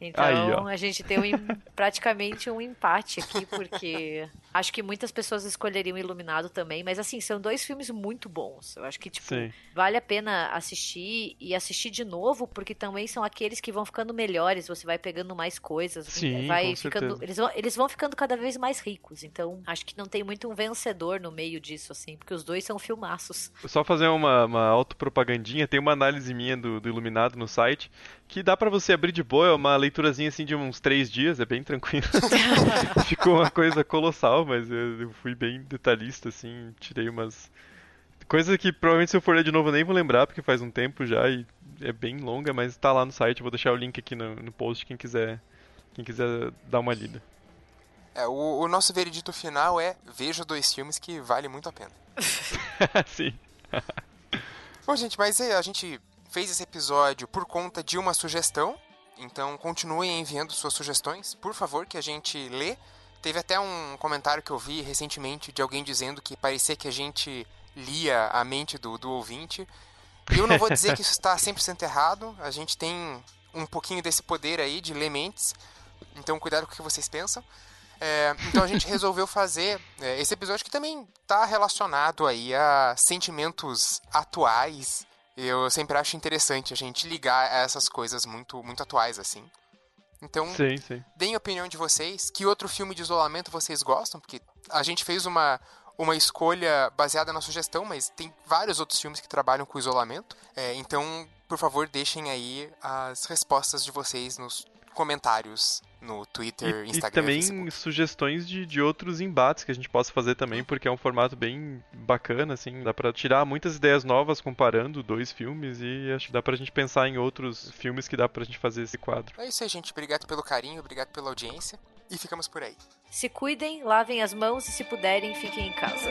Então Aí, a gente tem um praticamente um empate aqui, porque acho que muitas pessoas escolheriam Iluminado também, mas assim, são dois filmes muito bons. Eu acho que, tipo, Sim. vale a pena assistir e assistir de novo, porque também são aqueles que vão ficando melhores, você vai pegando mais coisas, Sim, vai com ficando, certeza. eles vão, eles vão ficando cada vez mais ricos. Então, acho que não tem muito um vencedor no meio disso assim, porque os dois são filmaços. Só fazer uma, uma autopropagandinha, tem uma análise minha do, do Iluminado no site, que dá pra você abrir de boa, é uma leiturazinha assim de uns três dias, é bem tranquilo. Ficou uma coisa colossal, mas eu, fui bem detalhista, assim, tirei umas. Coisa que provavelmente se eu for ler de novo eu nem vou lembrar, porque faz um tempo já e é bem longa, mas tá lá no site, eu vou deixar o link aqui no, no post, quem quiser, quem quiser dar uma lida. É, o, o nosso veredito final é veja dois filmes que vale muito a pena. Sim. Bom, gente, mas é, a gente fez esse episódio por conta de uma sugestão. Então continuem enviando suas sugestões, por favor, que a gente lê. Teve até um comentário que eu vi recentemente de alguém dizendo que parecia que a gente lia a mente do, do ouvinte. Eu não vou dizer que isso está 100% errado. A gente tem um pouquinho desse poder aí de ler mentes. Então cuidado com o que vocês pensam. É, então a gente resolveu fazer é, esse episódio que também está relacionado aí a sentimentos atuais. Eu sempre acho interessante a gente ligar a essas coisas muito, muito atuais assim. Então, Sim, sim. deem a opinião de vocês. Que outro filme de isolamento vocês gostam? Porque a gente fez uma, uma escolha baseada na sugestão, mas tem vários outros filmes que trabalham com isolamento. É, então, por favor, deixem aí as respostas de vocês nos comentários no Twitter, E, e Instagram, também Facebook. sugestões de, de outros embates que a gente possa fazer também, porque é um formato bem bacana, assim, dá pra tirar muitas ideias novas comparando dois filmes e acho que dá pra gente pensar em outros filmes que dá pra gente fazer esse quadro. É isso aí, gente. Obrigado pelo carinho, obrigado pela audiência. E ficamos por aí. Se cuidem, lavem as mãos e se puderem, fiquem em casa.